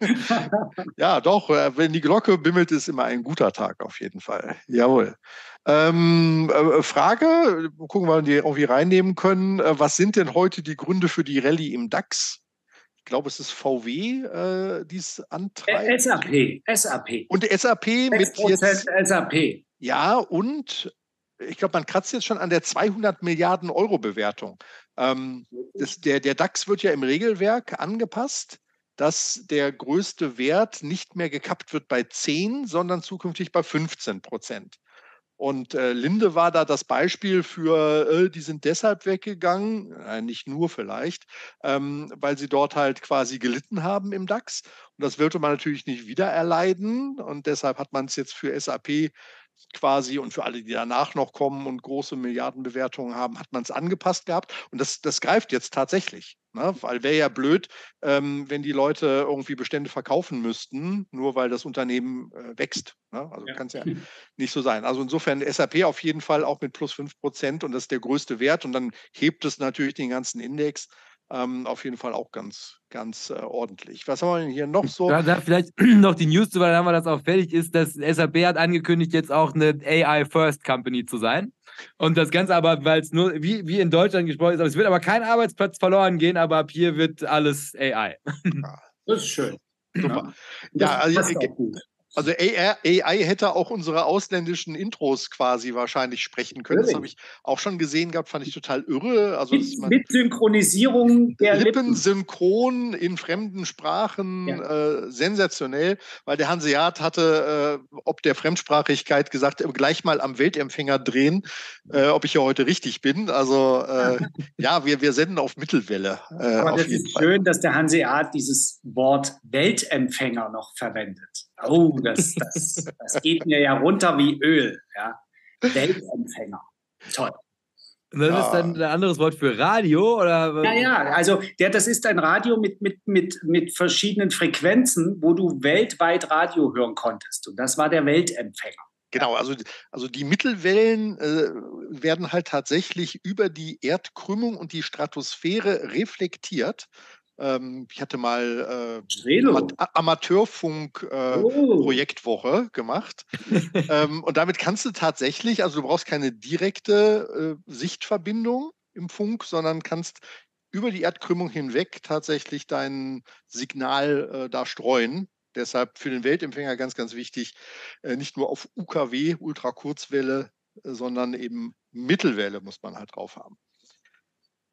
ja, doch, äh, wenn die Glocke bimmelt, ist immer ein guter Tag auf jeden Fall. Jawohl. Ähm, äh, Frage, gucken wir, mal, die irgendwie reinnehmen können. Was sind denn heute die Gründe für die Rallye im DAX? Ich glaube, es ist VW, äh, die es antreibt. SAP, SAP. Und SAP mit jetzt, SAP. Ja, und ich glaube, man kratzt jetzt schon an der 200 Milliarden Euro Bewertung. Ähm, das, der, der DAX wird ja im Regelwerk angepasst dass der größte Wert nicht mehr gekappt wird bei 10, sondern zukünftig bei 15 Prozent. Und äh, Linde war da das Beispiel für, äh, die sind deshalb weggegangen, äh, nicht nur vielleicht, ähm, weil sie dort halt quasi gelitten haben im DAX. Und das wollte man natürlich nicht wieder erleiden. Und deshalb hat man es jetzt für SAP quasi und für alle, die danach noch kommen und große Milliardenbewertungen haben, hat man es angepasst gehabt. Und das, das greift jetzt tatsächlich. Ne? Weil wäre ja blöd, ähm, wenn die Leute irgendwie Bestände verkaufen müssten, nur weil das Unternehmen äh, wächst. Ne? Also ja. kann es ja nicht so sein. Also insofern SAP auf jeden Fall auch mit plus 5 Prozent und das ist der größte Wert. Und dann hebt es natürlich den ganzen Index ähm, auf jeden Fall auch ganz, ganz äh, ordentlich. Was haben wir denn hier noch so? Da, da vielleicht noch die News, weil dann haben wir das auch fertig ist, dass SAP hat angekündigt, jetzt auch eine AI-First-Company zu sein. Und das Ganze aber, weil es nur wie, wie in Deutschland gesprochen ist, aber es wird aber kein Arbeitsplatz verloren gehen, aber ab hier wird alles AI. Ja, das ist schön. Super. Ja, ja also, ich, also AI hätte auch unsere ausländischen Intros quasi wahrscheinlich sprechen können. Das habe ich auch schon gesehen gehabt, fand ich total irre. Also, mit, mit Synchronisierung der Lippen. Lippen. Synchron in fremden Sprachen, ja. äh, sensationell, weil der Hanseat hatte, äh, ob der Fremdsprachigkeit gesagt, äh, gleich mal am Weltempfänger drehen, äh, ob ich ja heute richtig bin. Also äh, ja, wir, wir senden auf Mittelwelle. Äh, Aber das ist Fall. schön, dass der Hanseat dieses Wort Weltempfänger noch verwendet. Oh, das, das, das geht mir ja runter wie Öl. Ja. Weltempfänger. Toll. Und das ja. ist dann ein anderes Wort für Radio, oder? Ja, ja, also der, das ist ein Radio mit, mit, mit, mit verschiedenen Frequenzen, wo du weltweit Radio hören konntest. Und das war der Weltempfänger. Genau, also, also die Mittelwellen äh, werden halt tatsächlich über die Erdkrümmung und die Stratosphäre reflektiert. Ähm, ich hatte mal äh, Amateurfunk-Projektwoche äh, oh. gemacht. ähm, und damit kannst du tatsächlich, also du brauchst keine direkte äh, Sichtverbindung im Funk, sondern kannst über die Erdkrümmung hinweg tatsächlich dein Signal äh, da streuen. Deshalb für den Weltempfänger ganz, ganz wichtig, äh, nicht nur auf UKW, Ultrakurzwelle, äh, sondern eben Mittelwelle muss man halt drauf haben.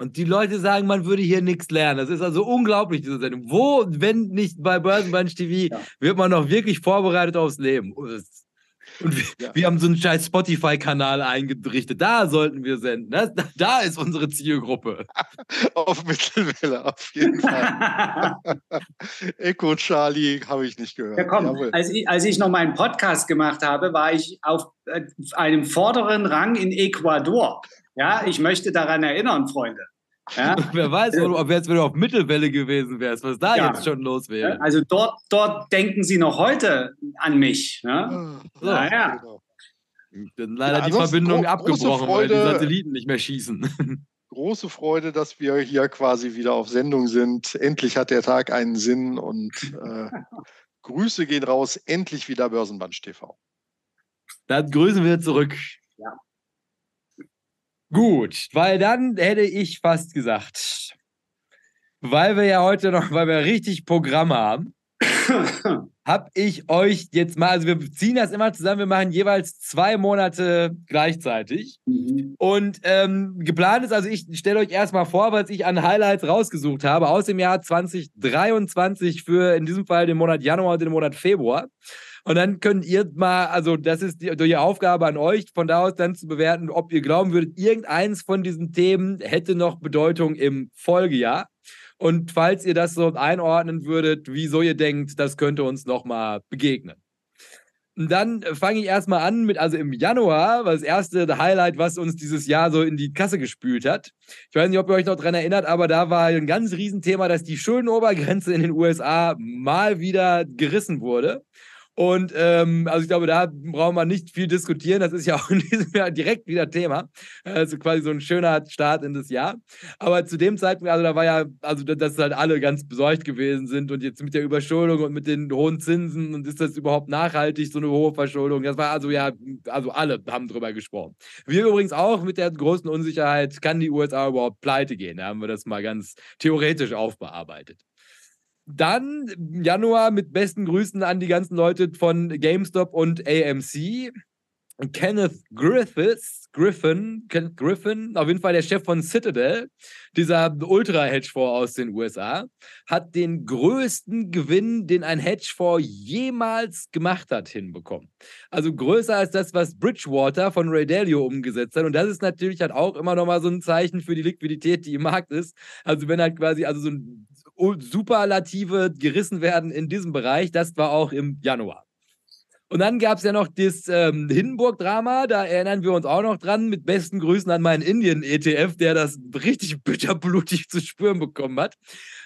Und die Leute sagen, man würde hier nichts lernen. Das ist also unglaublich, diese Sendung. Wo, wenn nicht bei Börsenbunch TV, ja. wird man noch wirklich vorbereitet aufs Leben. Und wir, ja. wir, haben so einen scheiß Spotify-Kanal eingerichtet. Da sollten wir senden. Das, da ist unsere Zielgruppe. auf Mittelwelle, auf jeden Fall. Echo Charlie habe ich nicht gehört. Ja, komm, als ich, als ich noch meinen Podcast gemacht habe, war ich auf äh, einem vorderen Rang in Ecuador. Ja, ich möchte daran erinnern, Freunde. Ja? Wer weiß, ob jetzt, wenn du auf Mittelwelle gewesen wärst, was da ja. jetzt schon los wäre. Also dort, dort denken sie noch heute an mich. Ne? So, naja. Genau. Dann leider ja, die Verbindung abgebrochen, Freude, weil die Satelliten nicht mehr schießen. Große Freude, dass wir hier quasi wieder auf Sendung sind. Endlich hat der Tag einen Sinn und äh, Grüße gehen raus. Endlich wieder Börsenband TV. Dann grüßen wir zurück. Ja. Gut, weil dann hätte ich fast gesagt, weil wir ja heute noch, weil wir richtig Programm haben, habe ich euch jetzt mal, also wir ziehen das immer zusammen, wir machen jeweils zwei Monate gleichzeitig. Mhm. Und ähm, geplant ist, also ich stelle euch erstmal vor, was ich an Highlights rausgesucht habe aus dem Jahr 2023 für in diesem Fall den Monat Januar und den Monat Februar. Und dann könnt ihr mal, also das ist die, die Aufgabe an euch, von da aus dann zu bewerten, ob ihr glauben würdet, irgendeins von diesen Themen hätte noch Bedeutung im Folgejahr. Und falls ihr das so einordnen würdet, wieso ihr denkt, das könnte uns nochmal begegnen. Und dann fange ich erstmal an mit, also im Januar, war das erste Highlight, was uns dieses Jahr so in die Kasse gespült hat. Ich weiß nicht, ob ihr euch noch daran erinnert, aber da war ein ganz Riesenthema, dass die Schuldenobergrenze in den USA mal wieder gerissen wurde. Und ähm, also ich glaube, da brauchen wir nicht viel diskutieren. Das ist ja auch in diesem Jahr direkt wieder Thema. Also quasi so ein schöner Start in das Jahr. Aber zu dem Zeitpunkt, also da war ja, also dass halt alle ganz besorgt gewesen sind und jetzt mit der Überschuldung und mit den hohen Zinsen und ist das überhaupt nachhaltig, so eine hohe Verschuldung? Das war also ja, also alle haben drüber gesprochen. Wir übrigens auch mit der großen Unsicherheit, kann die USA überhaupt pleite gehen? Da haben wir das mal ganz theoretisch aufbearbeitet. Dann Januar mit besten Grüßen an die ganzen Leute von GameStop und AMC. Kenneth Griffiths, Griffin, Kenneth Griffin, auf jeden Fall der Chef von Citadel, dieser Ultra-Hedgefonds aus den USA, hat den größten Gewinn, den ein Hedgefonds jemals gemacht hat, hinbekommen. Also größer als das, was Bridgewater von Ray Dalio umgesetzt hat. Und das ist natürlich halt auch immer nochmal so ein Zeichen für die Liquidität, die im Markt ist. Also wenn halt quasi, also so ein Superlative gerissen werden in diesem Bereich. Das war auch im Januar. Und dann gab es ja noch das ähm, Hindenburg-Drama, da erinnern wir uns auch noch dran, mit besten Grüßen an meinen Indien-ETF, der das richtig bitterblutig zu spüren bekommen hat.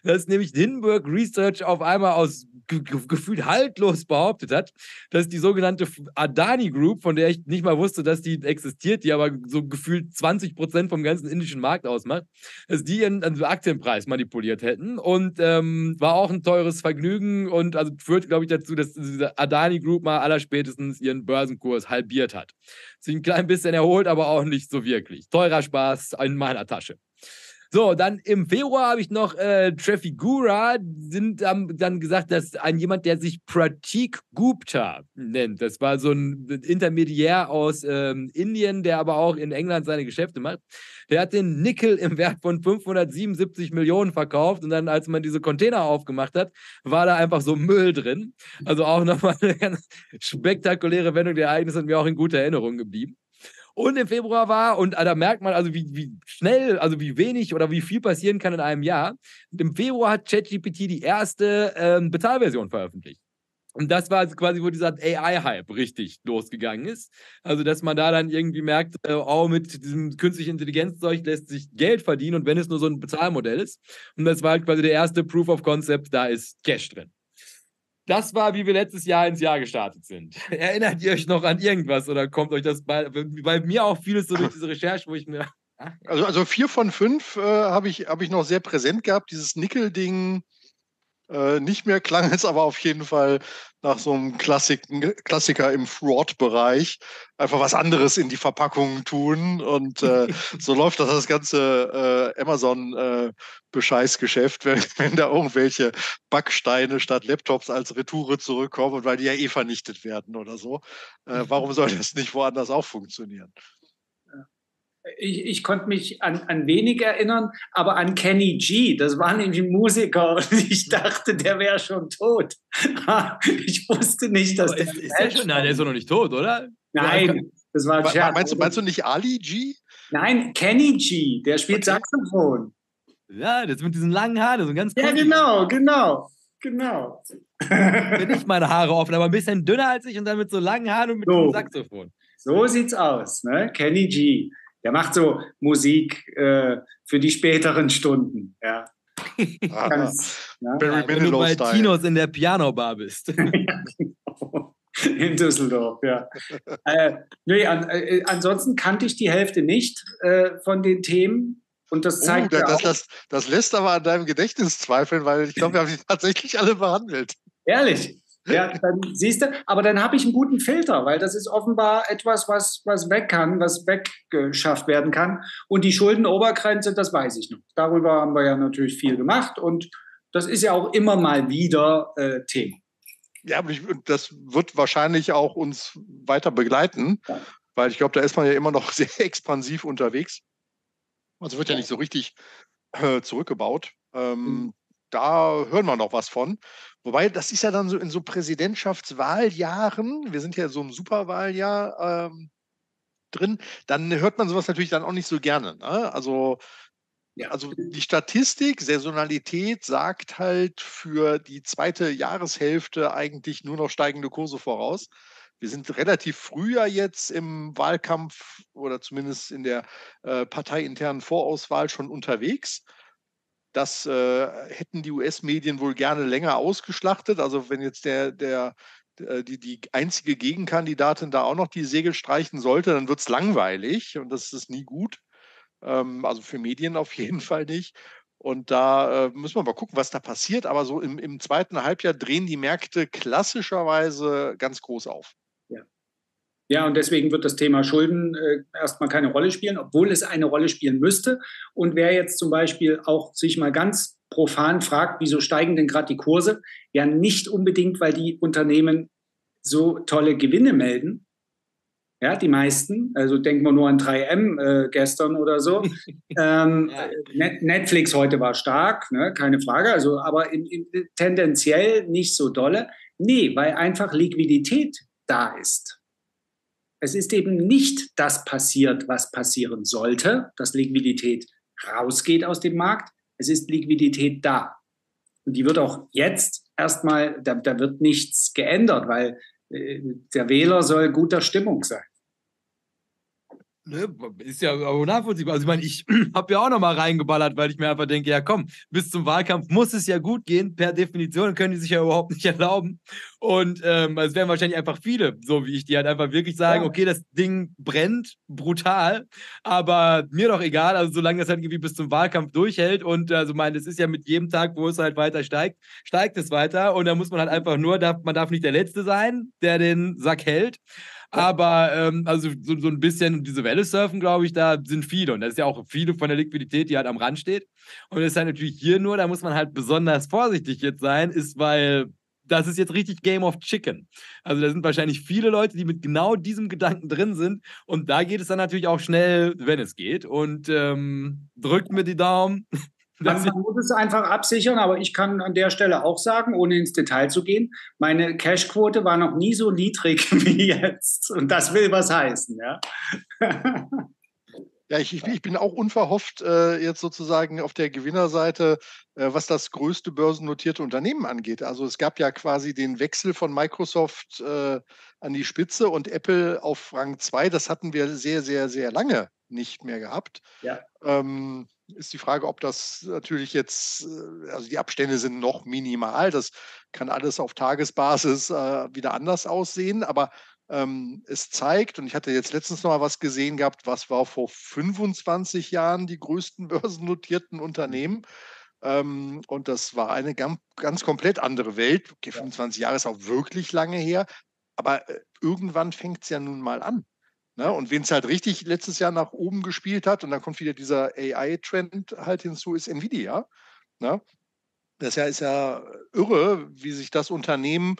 Das ist nämlich Hindenburg Research auf einmal aus gefühlt haltlos behauptet hat, dass die sogenannte Adani Group, von der ich nicht mal wusste, dass die existiert, die aber so gefühlt 20 Prozent vom ganzen indischen Markt ausmacht, dass die ihren also Aktienpreis manipuliert hätten und ähm, war auch ein teures Vergnügen und also führt, glaube ich, dazu, dass diese Adani Group mal allerspätestens ihren Börsenkurs halbiert hat. Sich ein klein bisschen erholt, aber auch nicht so wirklich. Teurer Spaß in meiner Tasche. So, dann im Februar habe ich noch äh, Trafigura, sind haben dann gesagt, dass ein jemand, der sich Pratik Gupta nennt, das war so ein Intermediär aus ähm, Indien, der aber auch in England seine Geschäfte macht, der hat den Nickel im Wert von 577 Millionen verkauft. Und dann, als man diese Container aufgemacht hat, war da einfach so Müll drin. Also auch nochmal eine ganz spektakuläre Wendung. Der Ereignisse und mir auch in guter Erinnerung geblieben und im Februar war. Und da merkt man also, wie, wie schnell, also wie wenig oder wie viel passieren kann in einem Jahr. Und Im Februar hat ChatGPT die erste ähm, Bezahlversion veröffentlicht. Und das war quasi, wo dieser AI-Hype richtig losgegangen ist. Also, dass man da dann irgendwie merkt, äh, oh, mit diesem künstlichen Intelligenzzeug lässt sich Geld verdienen und wenn es nur so ein Bezahlmodell ist. Und das war halt quasi der erste Proof of Concept, da ist Cash drin. Das war, wie wir letztes Jahr ins Jahr gestartet sind. Erinnert ihr euch noch an irgendwas oder kommt euch das bei, bei mir auch vieles so durch diese Recherche, wo ich mir. Also, also vier von fünf äh, habe ich, hab ich noch sehr präsent gehabt. Dieses Nickel-Ding äh, nicht mehr, klang es aber auf jeden Fall nach so einem Klassik Klassiker im Fraud-Bereich. Einfach was anderes in die Verpackung tun. Und äh, so läuft das, das ganze äh, Amazon-Bescheißgeschäft, wenn, wenn da irgendwelche Backsteine statt Laptops als Retoure zurückkommen, weil die ja eh vernichtet werden oder so. Äh, warum soll das nicht woanders auch funktionieren? Ich, ich konnte mich an, an wenig erinnern, aber an Kenny G. Das war nämlich ein Musiker und ich dachte, der wäre schon tot. ich wusste nicht, dass aber der. Ist, ist der schon, nein, der ist doch noch nicht tot, oder? Nein, das war ein Meinst du, meinst du nicht Ali G? Nein, Kenny G. Der spielt okay. Saxophon. Ja, das mit diesen langen Haaren, so ganz Ja, genau, genau, genau. Bin ich meine Haare offen, aber ein bisschen dünner als ich und dann mit so langen Haaren und mit so. Saxophon. So sieht's aus, ne? Kenny G. Der macht so Musik äh, für die späteren Stunden. Ja. Ganz, ja. Wenn du bei Tinos in der Piano-Bar bist. Genau. In Düsseldorf, ja. äh, nee, an, äh, ansonsten kannte ich die Hälfte nicht äh, von den Themen. Und das oh, zeigt. Oh, das, das, das, lässt aber an deinem Gedächtnis zweifeln, weil ich glaube, wir haben sie tatsächlich alle behandelt. Ehrlich? Ja, dann siehst du, aber dann habe ich einen guten Filter, weil das ist offenbar etwas, was, was weg kann, was weggeschafft werden kann. Und die Schuldenobergrenze, das weiß ich noch. Darüber haben wir ja natürlich viel gemacht und das ist ja auch immer mal wieder äh, Thema. Ja, aber ich, das wird wahrscheinlich auch uns weiter begleiten, ja. weil ich glaube, da ist man ja immer noch sehr expansiv unterwegs. Also wird ja nicht so richtig äh, zurückgebaut. Ähm, mhm. Da hören wir noch was von. Wobei, das ist ja dann so in so Präsidentschaftswahljahren, wir sind ja so im Superwahljahr ähm, drin, dann hört man sowas natürlich dann auch nicht so gerne. Ne? Also, ja. also die Statistik, Saisonalität sagt halt für die zweite Jahreshälfte eigentlich nur noch steigende Kurse voraus. Wir sind relativ früher jetzt im Wahlkampf oder zumindest in der äh, parteiinternen Vorauswahl schon unterwegs. Das äh, hätten die US-Medien wohl gerne länger ausgeschlachtet. Also wenn jetzt der, der, äh, die, die einzige Gegenkandidatin da auch noch die Segel streichen sollte, dann wird es langweilig und das ist nie gut. Ähm, also für Medien auf jeden Fall nicht. Und da äh, müssen wir mal gucken, was da passiert. Aber so im, im zweiten Halbjahr drehen die Märkte klassischerweise ganz groß auf. Ja, und deswegen wird das Thema Schulden äh, erstmal keine Rolle spielen, obwohl es eine Rolle spielen müsste. Und wer jetzt zum Beispiel auch sich mal ganz profan fragt, wieso steigen denn gerade die Kurse? Ja, nicht unbedingt, weil die Unternehmen so tolle Gewinne melden. Ja, die meisten. Also denken wir nur an 3M äh, gestern oder so. ähm, ja. Netflix heute war stark, ne, keine Frage. Also, aber in, in, tendenziell nicht so dolle. Nee, weil einfach Liquidität da ist. Es ist eben nicht das passiert, was passieren sollte, dass Liquidität rausgeht aus dem Markt. Es ist Liquidität da. Und die wird auch jetzt erstmal, da, da wird nichts geändert, weil äh, der Wähler soll guter Stimmung sein. Ne, ist ja auch nachvollziehbar. Also ich meine, ich habe ja auch noch mal reingeballert, weil ich mir einfach denke, ja komm, bis zum Wahlkampf muss es ja gut gehen. Per Definition können die sich ja überhaupt nicht erlauben. Und ähm, es werden wahrscheinlich einfach viele, so wie ich, die halt einfach wirklich sagen, ja. okay, das Ding brennt brutal, aber mir doch egal, also solange das halt irgendwie bis zum Wahlkampf durchhält und also meine, es ist ja mit jedem Tag, wo es halt weiter steigt, steigt es weiter und da muss man halt einfach nur, darf, man darf nicht der Letzte sein, der den Sack hält. Aber ähm, also so, so ein bisschen diese Welle surfen, glaube ich, da sind viele. Und das ist ja auch viele von der Liquidität, die halt am Rand steht. Und das ist halt natürlich hier nur, da muss man halt besonders vorsichtig jetzt sein, ist, weil das ist jetzt richtig Game of Chicken. Also da sind wahrscheinlich viele Leute, die mit genau diesem Gedanken drin sind. Und da geht es dann natürlich auch schnell, wenn es geht. Und ähm, drückt mir die Daumen, man, muss es einfach absichern, aber ich kann an der Stelle auch sagen, ohne ins Detail zu gehen, meine Cashquote war noch nie so niedrig wie jetzt. Und das will was heißen, ja. Ja, ich, ich, bin auch unverhofft äh, jetzt sozusagen auf der Gewinnerseite, äh, was das größte börsennotierte Unternehmen angeht. Also es gab ja quasi den Wechsel von Microsoft äh, an die Spitze und Apple auf Rang 2. Das hatten wir sehr, sehr, sehr lange nicht mehr gehabt. Ja. Ähm, ist die Frage, ob das natürlich jetzt, äh, also die Abstände sind noch minimal, das kann alles auf Tagesbasis äh, wieder anders aussehen, aber ähm, es zeigt, und ich hatte jetzt letztens noch mal was gesehen gehabt, was war vor 25 Jahren die größten börsennotierten Unternehmen. Ähm, und das war eine ganz, ganz komplett andere Welt. Okay, 25 Jahre ist auch wirklich lange her, aber äh, irgendwann fängt es ja nun mal an. Ne? Und wen es halt richtig letztes Jahr nach oben gespielt hat, und dann kommt wieder dieser AI-Trend halt hinzu, ist Nvidia. Ne? Das ist ja, irre, wie sich das Unternehmen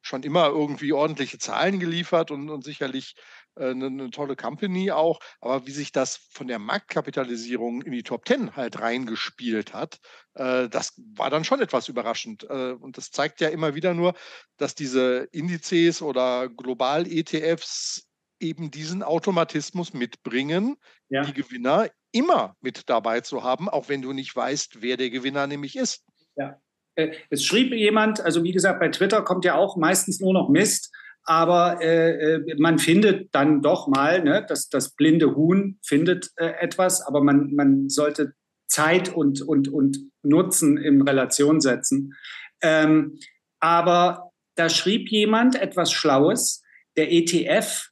schon immer irgendwie ordentliche Zahlen geliefert und, und sicherlich eine, äh, eine, tolle Company auch. Aber wie sich das von der Marktkapitalisierung in die Top Ten halt reingespielt hat, äh, das war dann schon etwas überraschend. Äh, und das zeigt ja immer wieder nur, dass diese Indizes oder Global-ETFs eben diesen Automatismus mitbringen, ja. die Gewinner immer mit dabei zu haben, auch wenn du nicht weißt, wer der Gewinner nämlich ist. Ja. Äh, es schrieb jemand, also wie gesagt, bei Twitter kommt ja auch meistens nur noch Mist, aber äh, äh, man findet dann doch mal, ne, das, das blinde Huhn findet äh, etwas, aber man, man sollte Zeit und, und, und Nutzen in Relation setzen. Ähm, aber da schrieb jemand etwas Schlaues, der ETF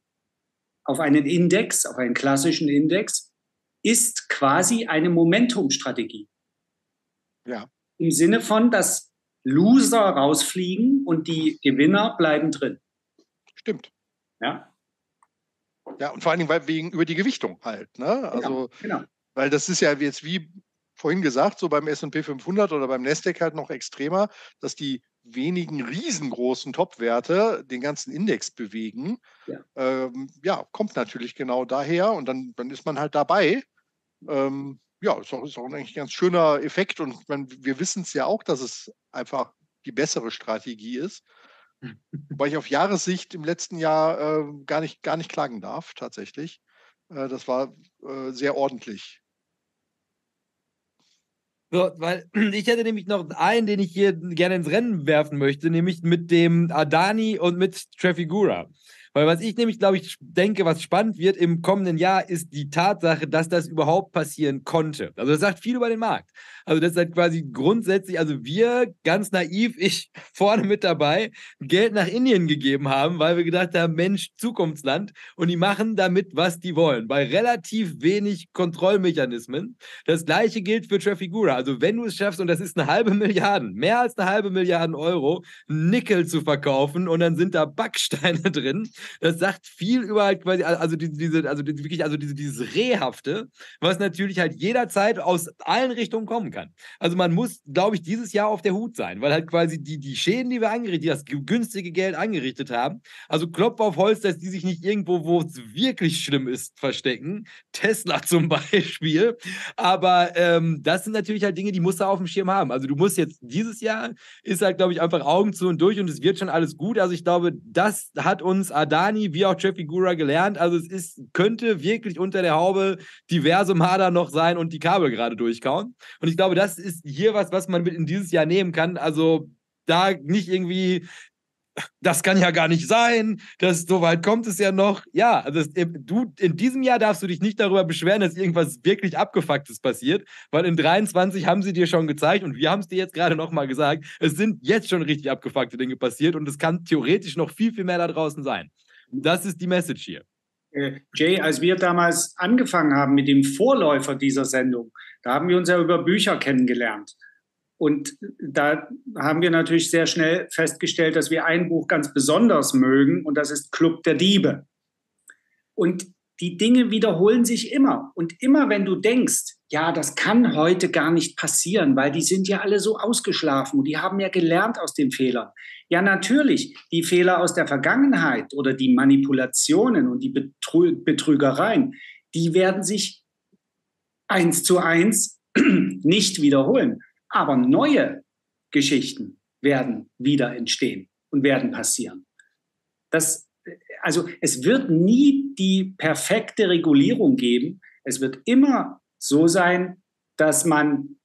auf einen Index, auf einen klassischen Index, ist quasi eine Momentumstrategie. Ja. Im Sinne von, dass Loser rausfliegen und die Gewinner bleiben drin. Stimmt. Ja. Ja, und vor allen Dingen weil wegen über die Gewichtung halt. Ne? Genau, also, genau, genau. weil das ist ja jetzt wie vorhin gesagt, so beim S&P 500 oder beim Nasdaq halt noch extremer, dass die wenigen riesengroßen Top-Werte den ganzen Index bewegen. Ja. Ähm, ja. kommt natürlich genau daher und dann, dann ist man halt dabei. Ähm, ja, ist auch, ist auch eigentlich ein ganz schöner Effekt und man, wir wissen es ja auch, dass es einfach die bessere Strategie ist. Wobei ich auf Jahressicht im letzten Jahr äh, gar, nicht, gar nicht klagen darf, tatsächlich. Äh, das war äh, sehr ordentlich. So, weil ich hätte nämlich noch einen, den ich hier gerne ins Rennen werfen möchte, nämlich mit dem Adani und mit Trafigura. Weil was ich nämlich, glaube ich, denke, was spannend wird im kommenden Jahr, ist die Tatsache, dass das überhaupt passieren konnte. Also das sagt viel über den Markt. Also das ist halt quasi grundsätzlich, also wir ganz naiv, ich vorne mit dabei, Geld nach Indien gegeben haben, weil wir gedacht haben, Mensch, Zukunftsland und die machen damit, was die wollen. Bei relativ wenig Kontrollmechanismen. Das gleiche gilt für Trafigura. Also wenn du es schaffst, und das ist eine halbe Milliarde, mehr als eine halbe Milliarde Euro, Nickel zu verkaufen und dann sind da Backsteine drin, das sagt viel über halt quasi, also diese, also wirklich, also diese, dieses Rehhafte, was natürlich halt jederzeit aus allen Richtungen kommen kann. Also man muss, glaube ich, dieses Jahr auf der Hut sein, weil halt quasi die, die Schäden, die wir angerichtet, die das günstige Geld angerichtet haben, also Klopf auf Holz, dass die sich nicht irgendwo, wo es wirklich schlimm ist, verstecken. Tesla zum Beispiel. Aber ähm, das sind natürlich halt Dinge, die musst du auf dem Schirm haben. Also du musst jetzt dieses Jahr ist halt, glaube ich, einfach Augen zu und durch und es wird schon alles gut. Also ich glaube, das hat uns Ada Dani wie auch Jeffy Gura gelernt. Also es ist, könnte wirklich unter der Haube diverse Marder noch sein und die Kabel gerade durchkauen. Und ich glaube, das ist hier was, was man mit in dieses Jahr nehmen kann. Also da nicht irgendwie das kann ja gar nicht sein, das, so weit kommt es ja noch. Ja, also das, du, in diesem Jahr darfst du dich nicht darüber beschweren, dass irgendwas wirklich Abgefucktes passiert, weil in 23 haben sie dir schon gezeigt und wir haben es dir jetzt gerade nochmal gesagt, es sind jetzt schon richtig abgefuckte Dinge passiert und es kann theoretisch noch viel, viel mehr da draußen sein. Das ist die Message hier. Äh, Jay, als wir damals angefangen haben mit dem Vorläufer dieser Sendung, da haben wir uns ja über Bücher kennengelernt. Und da haben wir natürlich sehr schnell festgestellt, dass wir ein Buch ganz besonders mögen und das ist Club der Diebe. Und die Dinge wiederholen sich immer. Und immer wenn du denkst, ja, das kann heute gar nicht passieren, weil die sind ja alle so ausgeschlafen und die haben ja gelernt aus den Fehlern. Ja, natürlich, die Fehler aus der Vergangenheit oder die Manipulationen und die Betrü Betrügereien, die werden sich eins zu eins nicht wiederholen. Aber neue Geschichten werden wieder entstehen und werden passieren. Das, also es wird nie die perfekte Regulierung geben. Es wird immer so sein, dass man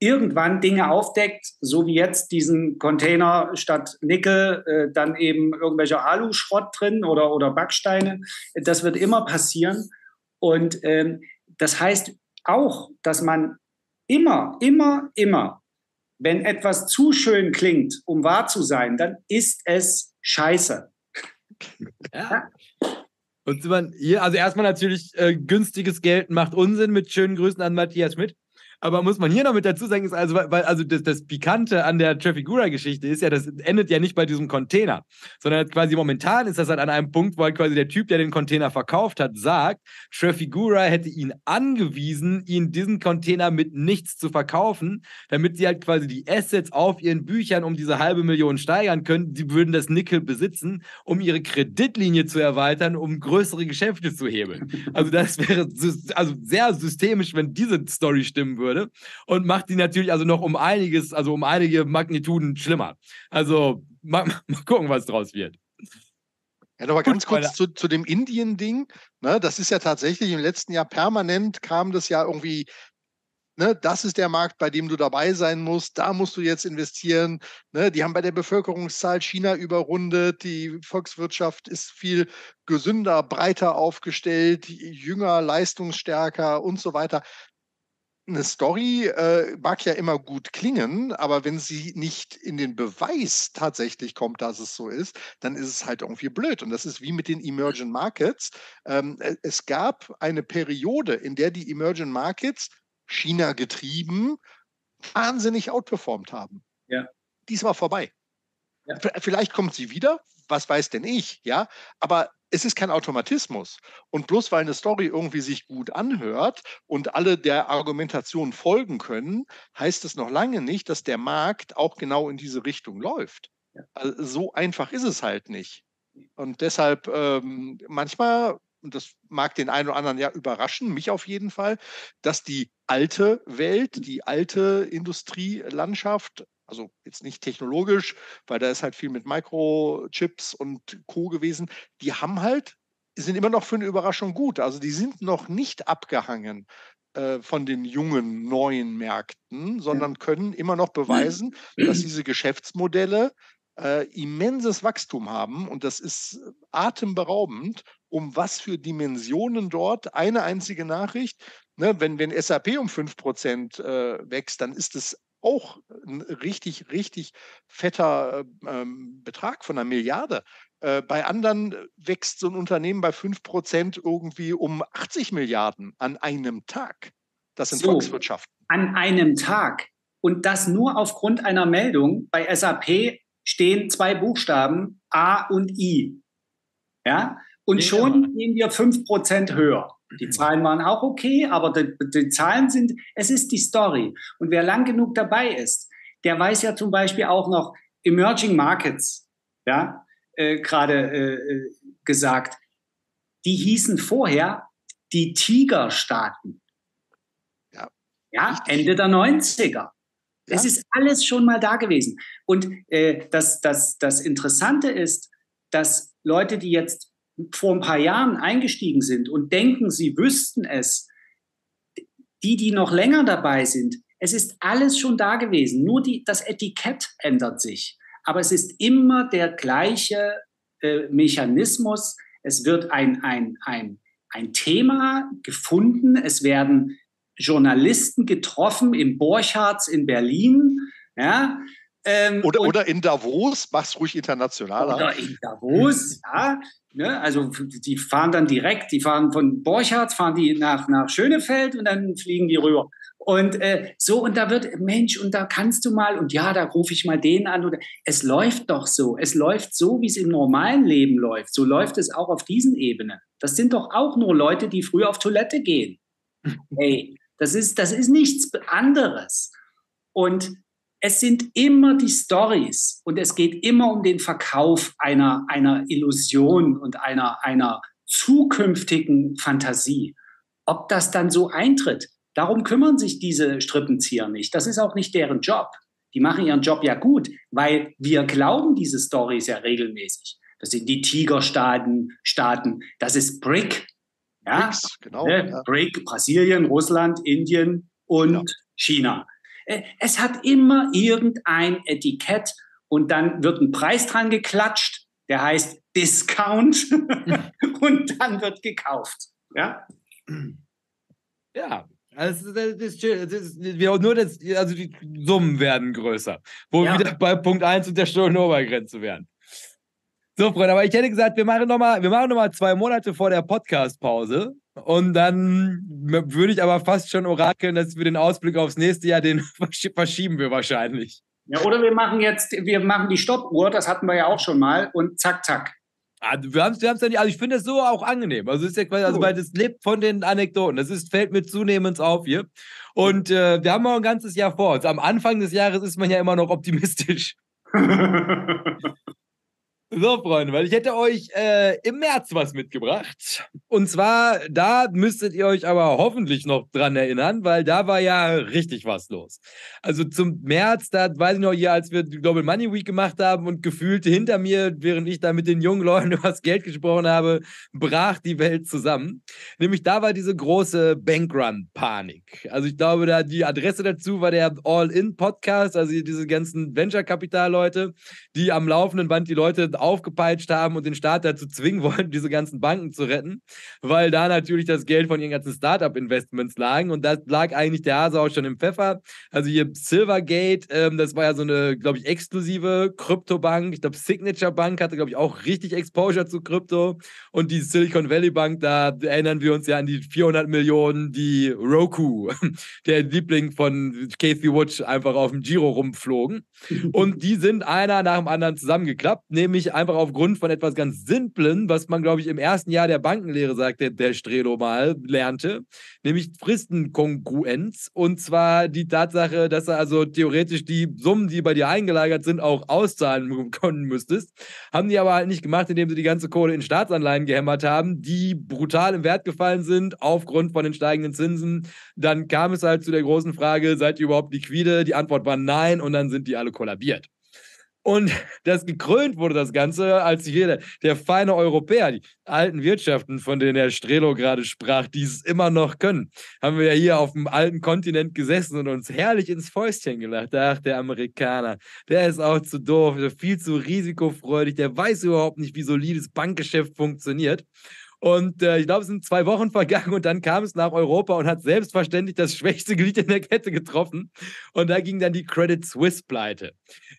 irgendwann Dinge aufdeckt, so wie jetzt diesen Container statt Nickel, äh, dann eben irgendwelcher Aluschrott drin oder, oder Backsteine. Das wird immer passieren. Und ähm, das heißt auch, dass man immer, immer, immer, wenn etwas zu schön klingt, um wahr zu sein, dann ist es scheiße. Ja. Und man hier, also erstmal natürlich äh, günstiges Geld macht Unsinn mit schönen Grüßen an Matthias Schmidt. Aber muss man hier noch mit dazu sagen, ist also, weil, also das, das Pikante an der Trafigura-Geschichte ist ja, das endet ja nicht bei diesem Container, sondern quasi momentan ist das halt an einem Punkt, wo halt quasi der Typ, der den Container verkauft hat, sagt, Trafigura hätte ihn angewiesen, ihn diesen Container mit nichts zu verkaufen, damit sie halt quasi die Assets auf ihren Büchern um diese halbe Million steigern können. Sie würden das Nickel besitzen, um ihre Kreditlinie zu erweitern, um größere Geschäfte zu hebeln. Also das wäre also sehr systemisch, wenn diese Story stimmen würde würde und macht die natürlich also noch um einiges, also um einige Magnituden schlimmer. Also mal, mal gucken, was draus wird. Ja, nochmal ganz kurz zu, zu dem Indien-Ding. Ne, das ist ja tatsächlich im letzten Jahr permanent kam das ja irgendwie Ne, das ist der Markt, bei dem du dabei sein musst. Da musst du jetzt investieren. Ne, die haben bei der Bevölkerungszahl China überrundet. Die Volkswirtschaft ist viel gesünder, breiter aufgestellt, jünger, leistungsstärker und so weiter eine Story äh, mag ja immer gut klingen, aber wenn sie nicht in den Beweis tatsächlich kommt, dass es so ist, dann ist es halt irgendwie blöd. Und das ist wie mit den Emerging Markets. Ähm, äh, es gab eine Periode, in der die Emerging Markets China getrieben wahnsinnig outperformt haben. Ja. Diesmal vorbei. Ja. Vielleicht kommt sie wieder, was weiß denn ich, ja? Aber es ist kein Automatismus. Und bloß weil eine Story irgendwie sich gut anhört und alle der Argumentation folgen können, heißt es noch lange nicht, dass der Markt auch genau in diese Richtung läuft. Also so einfach ist es halt nicht. Und deshalb ähm, manchmal, und das mag den einen oder anderen ja überraschen, mich auf jeden Fall, dass die alte Welt, die alte Industrielandschaft also jetzt nicht technologisch, weil da ist halt viel mit Microchips und Co. gewesen. Die haben halt, sind immer noch für eine Überraschung gut. Also die sind noch nicht abgehangen äh, von den jungen, neuen Märkten, sondern können immer noch beweisen, dass diese Geschäftsmodelle äh, immenses Wachstum haben. Und das ist atemberaubend, um was für Dimensionen dort. Eine einzige Nachricht, ne, wenn, wenn SAP um 5% äh, wächst, dann ist es auch ein richtig, richtig fetter ähm, Betrag von einer Milliarde. Äh, bei anderen wächst so ein Unternehmen bei 5% irgendwie um 80 Milliarden an einem Tag. Das sind so, Volkswirtschaften. An einem Tag. Und das nur aufgrund einer Meldung. Bei SAP stehen zwei Buchstaben A und I. Ja? Und schon gehen wir 5% höher. Die. Zahlen waren auch okay, aber die, die, Zahlen sind, es ist die Story. Und wer lang genug dabei ist, der weiß ja zum Beispiel auch noch Emerging Markets, ja, äh, gerade äh, äh gesagt. Die hießen vorher die Tigerstaaten. Ja, ja Ende der 90er. Ja. Es ist alles schon mal da gewesen. Und äh, das, das, das Interessante ist, dass Leute, die jetzt vor ein paar Jahren eingestiegen sind und denken, sie wüssten es, die, die noch länger dabei sind, es ist alles schon da gewesen. Nur die, das Etikett ändert sich. Aber es ist immer der gleiche äh, Mechanismus. Es wird ein, ein, ein, ein Thema gefunden. Es werden Journalisten getroffen im Borchards in Berlin. Ja, ähm, oder, oder in Davos, mach's ruhig internationaler. Oder in Davos, ja. Ne? Also die fahren dann direkt, die fahren von Borchardt, fahren die nach, nach Schönefeld und dann fliegen die rüber. Und äh, so, und da wird, Mensch, und da kannst du mal, und ja, da rufe ich mal den an. Oder, es läuft doch so. Es läuft so, wie es im normalen Leben läuft. So läuft es auch auf diesen Ebenen. Das sind doch auch nur Leute, die früh auf Toilette gehen. Hey, das ist, das ist nichts anderes. Und es sind immer die Stories und es geht immer um den Verkauf einer, einer Illusion und einer, einer zukünftigen Fantasie. Ob das dann so eintritt, darum kümmern sich diese Strippenzieher nicht. Das ist auch nicht deren Job. Die machen ihren Job ja gut, weil wir glauben diese Stories ja regelmäßig. Das sind die Tigerstaaten, Staaten, das ist BRIC. Ja? BRICS, genau. Ne? Ja. BRIC, Brasilien, Russland, Indien und ja. China. Äh, es hat immer irgendein Etikett und dann wird ein Preis dran geklatscht, der heißt Discount und dann wird gekauft. Ja. Ja, also das ist, das ist, nur das, also die Summen werden größer, wo ja. wir wieder bei Punkt 1 und der Steuernobergrenze wären. So, Freunde, aber ich hätte gesagt, wir machen nochmal noch, zwei Monate vor der Podcast-Pause Und dann würde ich aber fast schon orakeln, dass wir den Ausblick aufs nächste Jahr, den verschieben wir wahrscheinlich. Ja, oder wir machen jetzt, wir machen die Stoppuhr, das hatten wir ja auch schon mal, und zack, zack. Also wir haben es wir ja nicht, also ich finde es so auch angenehm. Also ist ja quasi, also weil das lebt von den Anekdoten. Das ist, fällt mir zunehmend auf hier. Und äh, wir haben auch ein ganzes Jahr vor uns. Am Anfang des Jahres ist man ja immer noch optimistisch. So, Freunde, weil ich hätte euch äh, im März was mitgebracht. Und zwar, da müsstet ihr euch aber hoffentlich noch dran erinnern, weil da war ja richtig was los. Also zum März, da weiß ich noch hier, als wir die Global Money Week gemacht haben und gefühlt hinter mir, während ich da mit den jungen Leuten über das Geld gesprochen habe, brach die Welt zusammen. Nämlich da war diese große Bankrun-Panik. Also ich glaube, da die Adresse dazu war der All-In-Podcast, also diese ganzen Venture-Kapital-Leute, die am laufenden Band die Leute aufgepeitscht haben und den Staat dazu zwingen wollten, diese ganzen Banken zu retten, weil da natürlich das Geld von ihren ganzen Startup-Investments lagen und da lag eigentlich der Hase auch schon im Pfeffer. Also hier Silvergate, ähm, das war ja so eine, glaube ich, exklusive Kryptobank. Ich glaube, Signature Bank hatte, glaube ich, auch richtig Exposure zu Krypto und die Silicon Valley Bank, da erinnern wir uns ja an die 400 Millionen, die Roku, der Liebling von Casey Woods, einfach auf dem Giro rumflogen. Und die sind einer nach dem anderen zusammengeklappt, nämlich einfach aufgrund von etwas ganz Simplen, was man, glaube ich, im ersten Jahr der Bankenlehre sagte, der Strelo mal lernte, nämlich Fristenkongruenz. Und zwar die Tatsache, dass er also theoretisch die Summen, die bei dir eingelagert sind, auch auszahlen können müsstest. Haben die aber halt nicht gemacht, indem sie die ganze Kohle in Staatsanleihen gehämmert haben, die brutal im Wert gefallen sind aufgrund von den steigenden Zinsen. Dann kam es halt zu der großen Frage, seid ihr überhaupt liquide? Die Antwort war nein und dann sind die alle kollabiert. Und das gekrönt wurde das Ganze, als jeder, der feine Europäer, die alten Wirtschaften, von denen Herr Strelo gerade sprach, die es immer noch können, haben wir ja hier auf dem alten Kontinent gesessen und uns herrlich ins Fäustchen gelacht. Ach, der Amerikaner, der ist auch zu doof, viel zu risikofreudig, der weiß überhaupt nicht, wie solides Bankgeschäft funktioniert. Und äh, ich glaube, es sind zwei Wochen vergangen und dann kam es nach Europa und hat selbstverständlich das schwächste Glied in der Kette getroffen. Und da ging dann die Credit Suisse pleite.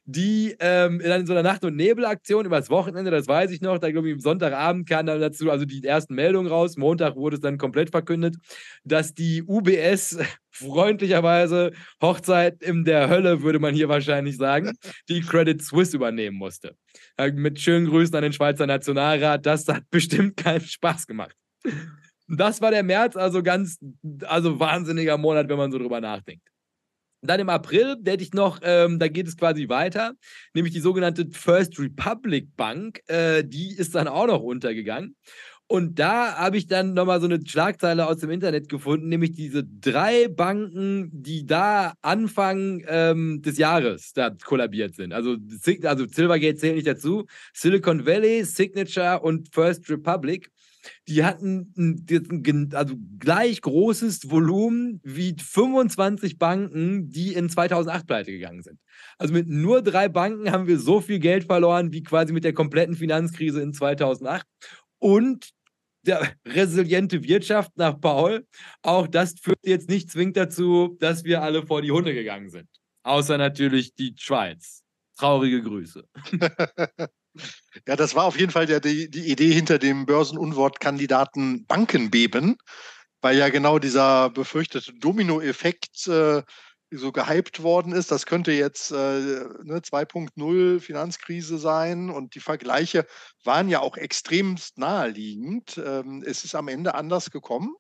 Die ähm, in so einer Nacht- und Nebelaktion übers Wochenende, das weiß ich noch, da glaube ich, am Sonntagabend kam dann dazu, also die ersten Meldungen raus. Montag wurde es dann komplett verkündet, dass die UBS freundlicherweise Hochzeit in der Hölle, würde man hier wahrscheinlich sagen, die Credit Suisse übernehmen musste. Mit schönen Grüßen an den Schweizer Nationalrat. Das hat bestimmt keinen Spaß gemacht. Das war der März, also ganz, also wahnsinniger Monat, wenn man so drüber nachdenkt. Dann im April, da hätte ich noch, ähm, da geht es quasi weiter, nämlich die sogenannte First Republic Bank, äh, die ist dann auch noch untergegangen. Und da habe ich dann nochmal so eine Schlagzeile aus dem Internet gefunden, nämlich diese drei Banken, die da Anfang ähm, des Jahres da kollabiert sind. Also, also Silvergate zählt nicht dazu. Silicon Valley, Signature und First Republic. Die hatten ein, also gleich großes Volumen wie 25 Banken, die in 2008 pleite gegangen sind. Also mit nur drei Banken haben wir so viel Geld verloren wie quasi mit der kompletten Finanzkrise in 2008. Und der resiliente Wirtschaft nach Paul, auch das führt jetzt nicht zwingend dazu, dass wir alle vor die Hunde gegangen sind. Außer natürlich die Schweiz. Traurige Grüße. ja, das war auf jeden Fall der, die, die Idee hinter dem Börsenunwortkandidaten Bankenbeben, weil ja genau dieser befürchtete Dominoeffekt äh, so gehypt worden ist. Das könnte jetzt äh, ne, 2.0 Finanzkrise sein und die Vergleiche waren ja auch extremst naheliegend. Ähm, es ist am Ende anders gekommen.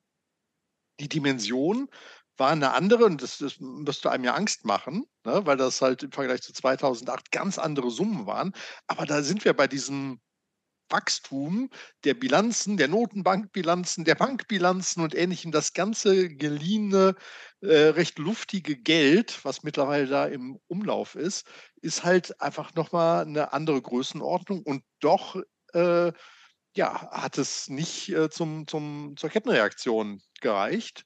Die Dimension war eine andere und das, das müsste einem ja Angst machen, ne, weil das halt im Vergleich zu 2008 ganz andere Summen waren. Aber da sind wir bei diesem Wachstum der Bilanzen, der Notenbankbilanzen, der Bankbilanzen und ähnlichem, das ganze geliehene, äh, recht luftige Geld, was mittlerweile da im Umlauf ist, ist halt einfach nochmal eine andere Größenordnung und doch äh, ja, hat es nicht äh, zum, zum, zur Kettenreaktion gereicht.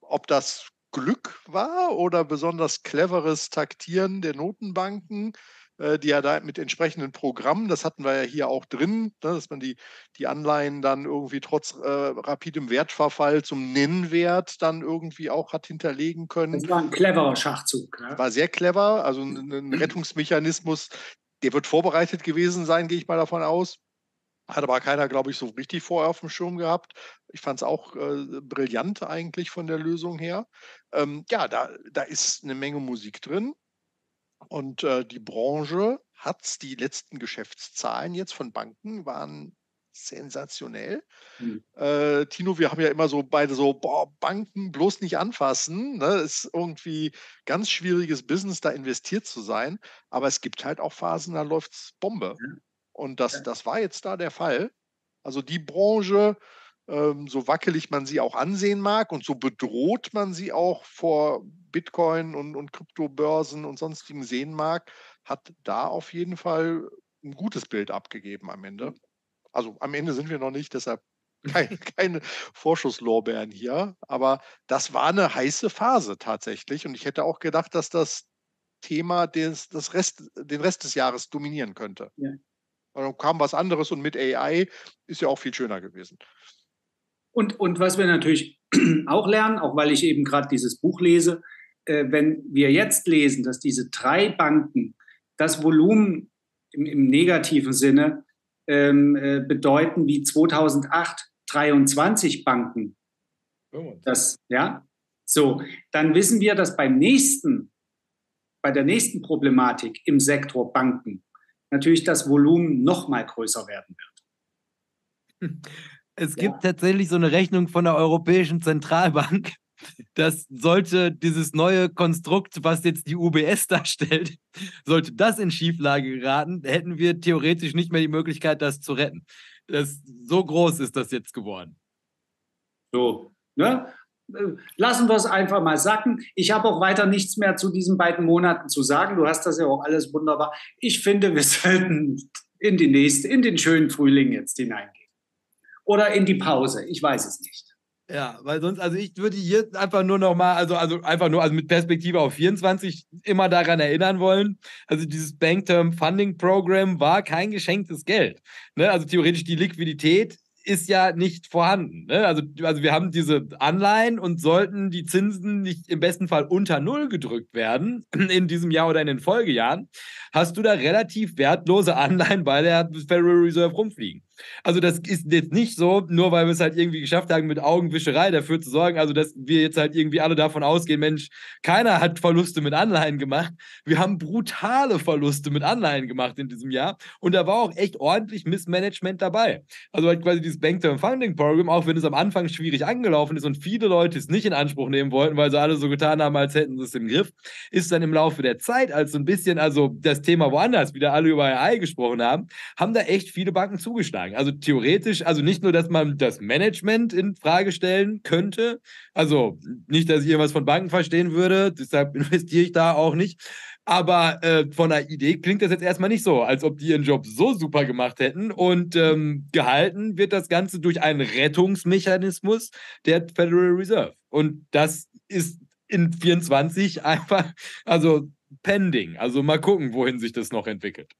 Ob das Glück war oder besonders cleveres Taktieren der Notenbanken, die ja da mit entsprechenden Programmen, das hatten wir ja hier auch drin, ne, dass man die, die Anleihen dann irgendwie trotz äh, rapidem Wertverfall zum Nennwert dann irgendwie auch hat hinterlegen können. Das war ein cleverer Schachzug. Ne? War sehr clever, also ein, ein Rettungsmechanismus, der wird vorbereitet gewesen sein, gehe ich mal davon aus. Hat aber keiner, glaube ich, so richtig vorher auf dem Schirm gehabt. Ich fand es auch äh, brillant eigentlich von der Lösung her. Ähm, ja, da, da ist eine Menge Musik drin. Und äh, die Branche hat die letzten Geschäftszahlen jetzt von Banken waren sensationell. Mhm. Äh, Tino, wir haben ja immer so beide so, boah, Banken bloß nicht anfassen. Ne? Ist irgendwie ganz schwieriges Business, da investiert zu sein. Aber es gibt halt auch Phasen, da läuft es Bombe. Ja. Und das, das war jetzt da der Fall. Also die Branche, ähm, so wackelig man sie auch ansehen mag und so bedroht man sie auch vor Bitcoin und, und Kryptobörsen und sonstigen sehen mag, hat da auf jeden Fall ein gutes Bild abgegeben am Ende. Also am Ende sind wir noch nicht, deshalb kein, keine Vorschusslorbeeren hier. Aber das war eine heiße Phase tatsächlich. Und ich hätte auch gedacht, dass das Thema des, das Rest, den Rest des Jahres dominieren könnte. Ja. Und dann kam was anderes und mit AI ist ja auch viel schöner gewesen. Und, und was wir natürlich auch lernen, auch weil ich eben gerade dieses Buch lese, äh, wenn wir jetzt lesen, dass diese drei Banken das Volumen im, im negativen Sinne ähm, äh, bedeuten wie 2008 23 Banken. Das, ja, so, dann wissen wir, dass beim nächsten, bei der nächsten Problematik im Sektor Banken natürlich das Volumen noch mal größer werden wird. Es gibt ja. tatsächlich so eine Rechnung von der Europäischen Zentralbank, dass sollte dieses neue Konstrukt, was jetzt die UBS darstellt, sollte das in Schieflage geraten, hätten wir theoretisch nicht mehr die Möglichkeit, das zu retten. Das, so groß ist das jetzt geworden. So, ne? Lassen wir es einfach mal sacken. Ich habe auch weiter nichts mehr zu diesen beiden Monaten zu sagen. Du hast das ja auch alles wunderbar. Ich finde, wir sollten in die nächste, in den schönen Frühling jetzt hineingehen. Oder in die Pause. Ich weiß es nicht. Ja, weil sonst, also ich würde hier einfach nur noch mal, also, also einfach nur, also mit Perspektive auf 24 immer daran erinnern wollen. Also dieses Bank Term Funding Program war kein geschenktes Geld. Ne? Also theoretisch die Liquidität ist ja nicht vorhanden. Ne? Also, also wir haben diese Anleihen und sollten die Zinsen nicht im besten Fall unter Null gedrückt werden in diesem Jahr oder in den Folgejahren, hast du da relativ wertlose Anleihen bei der Federal Reserve rumfliegen. Also das ist jetzt nicht so, nur weil wir es halt irgendwie geschafft haben, mit Augenwischerei dafür zu sorgen, also dass wir jetzt halt irgendwie alle davon ausgehen, Mensch, keiner hat Verluste mit Anleihen gemacht. Wir haben brutale Verluste mit Anleihen gemacht in diesem Jahr und da war auch echt ordentlich Missmanagement dabei. Also halt quasi dieses Bank Term Funding Program, auch wenn es am Anfang schwierig angelaufen ist und viele Leute es nicht in Anspruch nehmen wollten, weil sie alle so getan haben, als hätten sie es im Griff, ist dann im Laufe der Zeit, als so ein bisschen, also das Thema woanders wieder alle über AI gesprochen haben, haben da echt viele Banken zugeschlagen sagen. Also theoretisch, also nicht nur, dass man das Management in Frage stellen könnte, also nicht, dass ich irgendwas von Banken verstehen würde, deshalb investiere ich da auch nicht. Aber äh, von der Idee klingt das jetzt erstmal nicht so, als ob die ihren Job so super gemacht hätten. Und ähm, gehalten wird das Ganze durch einen Rettungsmechanismus der Federal Reserve. Und das ist in 24 einfach, also pending. Also mal gucken, wohin sich das noch entwickelt.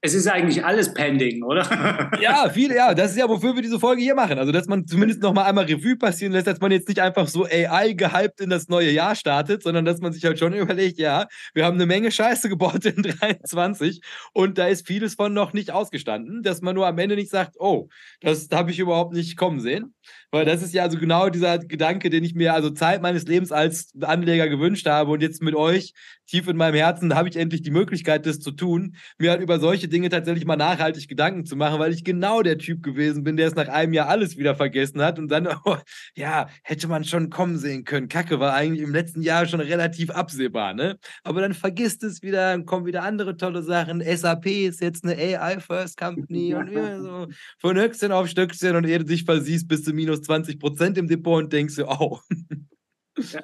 Es ist eigentlich alles pending, oder? ja, viel, ja, das ist ja, wofür wir diese Folge hier machen. Also, dass man zumindest noch mal einmal Revue passieren lässt, dass man jetzt nicht einfach so AI gehypt in das neue Jahr startet, sondern dass man sich halt schon überlegt, ja, wir haben eine Menge Scheiße gebaut in 23 und da ist vieles von noch nicht ausgestanden, dass man nur am Ende nicht sagt, oh, das habe ich überhaupt nicht kommen sehen. Weil das ist ja also genau dieser Gedanke, den ich mir also Zeit meines Lebens als Anleger gewünscht habe und jetzt mit euch tief in meinem Herzen habe ich endlich die Möglichkeit, das zu tun, mir halt über solche Dinge tatsächlich mal nachhaltig Gedanken zu machen, weil ich genau der Typ gewesen bin, der es nach einem Jahr alles wieder vergessen hat und dann, oh, ja, hätte man schon kommen sehen können. Kacke war eigentlich im letzten Jahr schon relativ absehbar, ne? Aber dann vergisst es wieder, dann kommen wieder andere tolle Sachen. SAP ist jetzt eine AI-First Company und so von Höchstchen auf Stöckchen und ehe du dich versiehst, bist du minus 20 Prozent im Depot und denkst du, oh. Ja.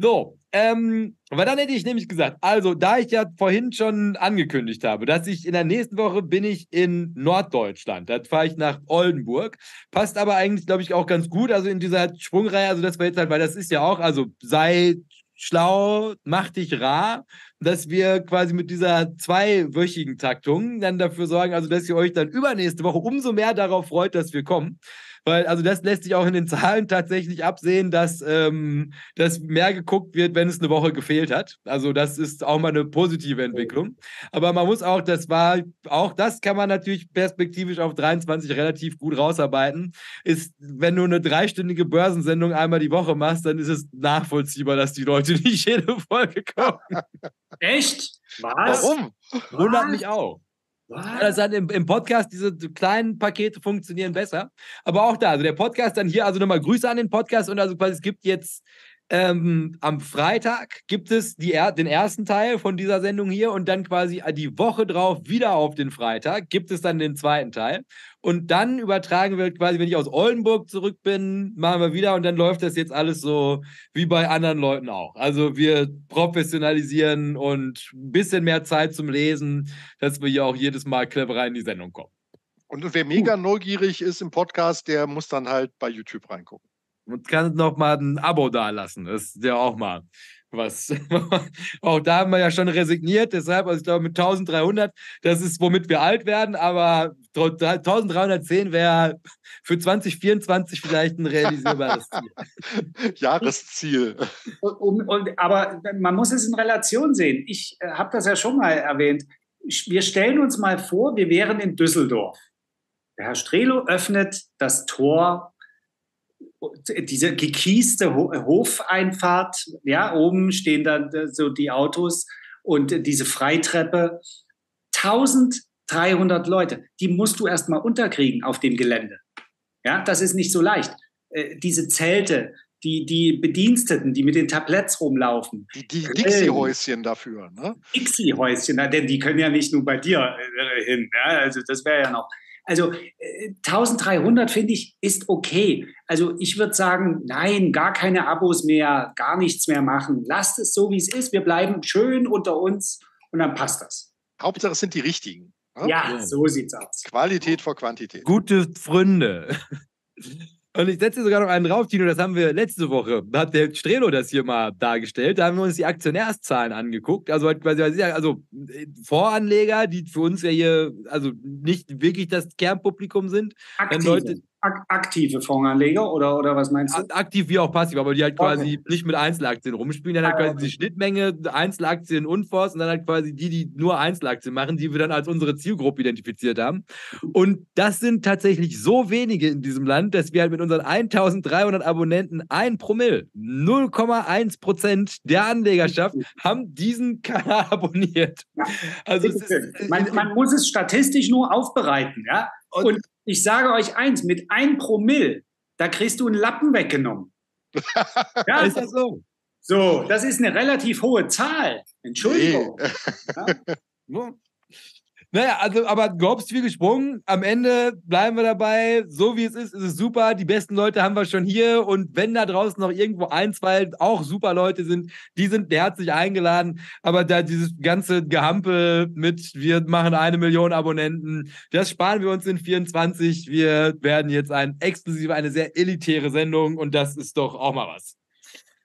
So, ähm, aber dann hätte ich nämlich gesagt, also da ich ja vorhin schon angekündigt habe, dass ich in der nächsten Woche bin ich in Norddeutschland. Da fahre ich nach Oldenburg. Passt aber eigentlich, glaube ich, auch ganz gut. Also in dieser Sprungreihe, also das war jetzt halt, weil das ist ja auch, also sei schlau, mach dich rar. dass wir quasi mit dieser zweiwöchigen Taktung dann dafür sorgen, also dass ihr euch dann übernächste Woche umso mehr darauf freut, dass wir kommen. Weil, also das lässt sich auch in den Zahlen tatsächlich absehen, dass, ähm, dass mehr geguckt wird, wenn es eine Woche gefehlt hat. Also das ist auch mal eine positive Entwicklung. Aber man muss auch, das war, auch das kann man natürlich perspektivisch auf 23 relativ gut rausarbeiten. Ist, wenn du eine dreistündige Börsensendung einmal die Woche machst, dann ist es nachvollziehbar, dass die Leute nicht jede Folge kommen. Echt? Was? Warum? Wundert mich auch. Ja, das hat im, im, Podcast, diese kleinen Pakete funktionieren besser. Aber auch da, also der Podcast dann hier, also nochmal Grüße an den Podcast und also quasi es gibt jetzt ähm, am Freitag gibt es die, den ersten Teil von dieser Sendung hier und dann quasi die Woche drauf wieder auf den Freitag gibt es dann den zweiten Teil. Und dann übertragen wir quasi, wenn ich aus Oldenburg zurück bin, machen wir wieder und dann läuft das jetzt alles so wie bei anderen Leuten auch. Also wir professionalisieren und ein bisschen mehr Zeit zum Lesen, dass wir hier auch jedes Mal cleverer in die Sendung kommen. Und wer mega neugierig ist im Podcast, der muss dann halt bei YouTube reingucken. Und kann noch mal ein Abo dalassen. Das ist ja auch mal was. auch da haben wir ja schon resigniert. Deshalb, also ich glaube, mit 1300, das ist, womit wir alt werden. Aber 1310 wäre für 2024 vielleicht ein realisierbares Ziel. Jahresziel. Und, und, aber man muss es in Relation sehen. Ich äh, habe das ja schon mal erwähnt. Wir stellen uns mal vor, wir wären in Düsseldorf. Der Herr Strelo öffnet das Tor diese gekieste Hofeinfahrt, ja, oben stehen dann so die Autos und diese Freitreppe. 1300 Leute, die musst du erstmal unterkriegen auf dem Gelände. Ja, das ist nicht so leicht. Äh, diese Zelte, die, die Bediensteten, die mit den Tabletts rumlaufen. Die, die Dixie-Häuschen dafür, ne? Dixie-Häuschen, denn die können ja nicht nur bei dir äh, hin. Ja? Also das wäre ja noch. Also äh, 1300 finde ich ist okay. Also ich würde sagen, nein, gar keine Abos mehr, gar nichts mehr machen. Lasst es so, wie es ist. Wir bleiben schön unter uns und dann passt das. Hauptsache es sind die richtigen. Ne? Ja, ja, so sieht's aus. Qualität vor Quantität. Gute Freunde. Und ich setze sogar noch einen drauf, Tino, das haben wir letzte Woche, da hat der Strelo das hier mal dargestellt. Da haben wir uns die Aktionärszahlen angeguckt. Also quasi, also äh, Voranleger, die für uns ja hier also nicht wirklich das Kernpublikum sind. Aktive. Leute, aktive Fondsanleger oder, oder was meinst du? Aktiv wie auch passiv, aber die halt quasi okay. nicht mit Einzelaktien rumspielen. Dann halt ah, quasi okay. die Schnittmenge Einzelaktien und Fonds und dann halt quasi die, die nur Einzelaktien machen, die wir dann als unsere Zielgruppe identifiziert haben. Und das sind tatsächlich so wenige in diesem Land, dass wir halt mit unseren 1300 Abonnenten ein Promille, 0,1 Prozent der Anlegerschaft haben diesen Kanal abonniert. Ja. Also ist, man, man, muss es statistisch nur aufbereiten, ja. Und, und ich sage euch eins, mit ein Promille, da kriegst du einen Lappen weggenommen. ja, ist das so? So, das ist eine relativ hohe Zahl. Entschuldigung. Nee. Ja. Naja, also, aber Gobst wie gesprungen. Am Ende bleiben wir dabei. So wie es ist, ist es super. Die besten Leute haben wir schon hier. Und wenn da draußen noch irgendwo ein, zwei auch super Leute sind, die sind herzlich eingeladen. Aber da dieses ganze Gehampel mit, wir machen eine Million Abonnenten, das sparen wir uns in 24. Wir werden jetzt ein exklusive, eine sehr elitäre Sendung. Und das ist doch auch mal was.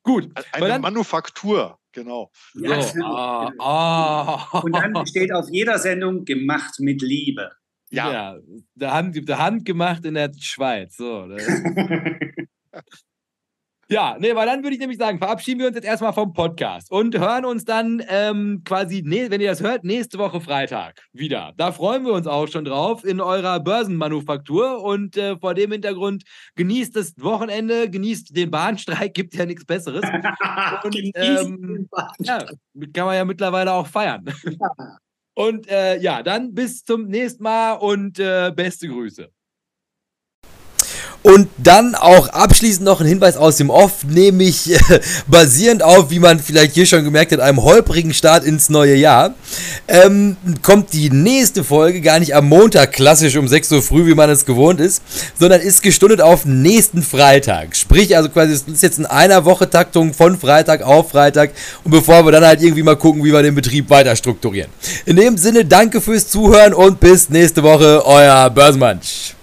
Gut. Eine dann, Manufaktur. Genau. Ja, so. ah, ah. Und dann steht auf jeder Sendung gemacht mit Liebe. Ja, ja der, Hand, der Hand gemacht in der Schweiz. So, Ja, nee, weil dann würde ich nämlich sagen, verabschieden wir uns jetzt erstmal vom Podcast und hören uns dann ähm, quasi, nee, wenn ihr das hört, nächste Woche Freitag wieder. Da freuen wir uns auch schon drauf in eurer Börsenmanufaktur und äh, vor dem Hintergrund genießt das Wochenende, genießt den Bahnstreik, gibt ja nichts Besseres. und ähm, ja, kann man ja mittlerweile auch feiern. Und äh, ja, dann bis zum nächsten Mal und äh, beste Grüße. Und dann auch abschließend noch ein Hinweis aus dem Off, nämlich äh, basierend auf, wie man vielleicht hier schon gemerkt hat, einem holprigen Start ins neue Jahr, ähm, kommt die nächste Folge gar nicht am Montag klassisch um 6 Uhr früh, wie man es gewohnt ist, sondern ist gestundet auf nächsten Freitag. Sprich, also quasi, es ist jetzt in einer Woche Taktung von Freitag auf Freitag und bevor wir dann halt irgendwie mal gucken, wie wir den Betrieb weiter strukturieren. In dem Sinne, danke fürs Zuhören und bis nächste Woche, euer Börsenmansch.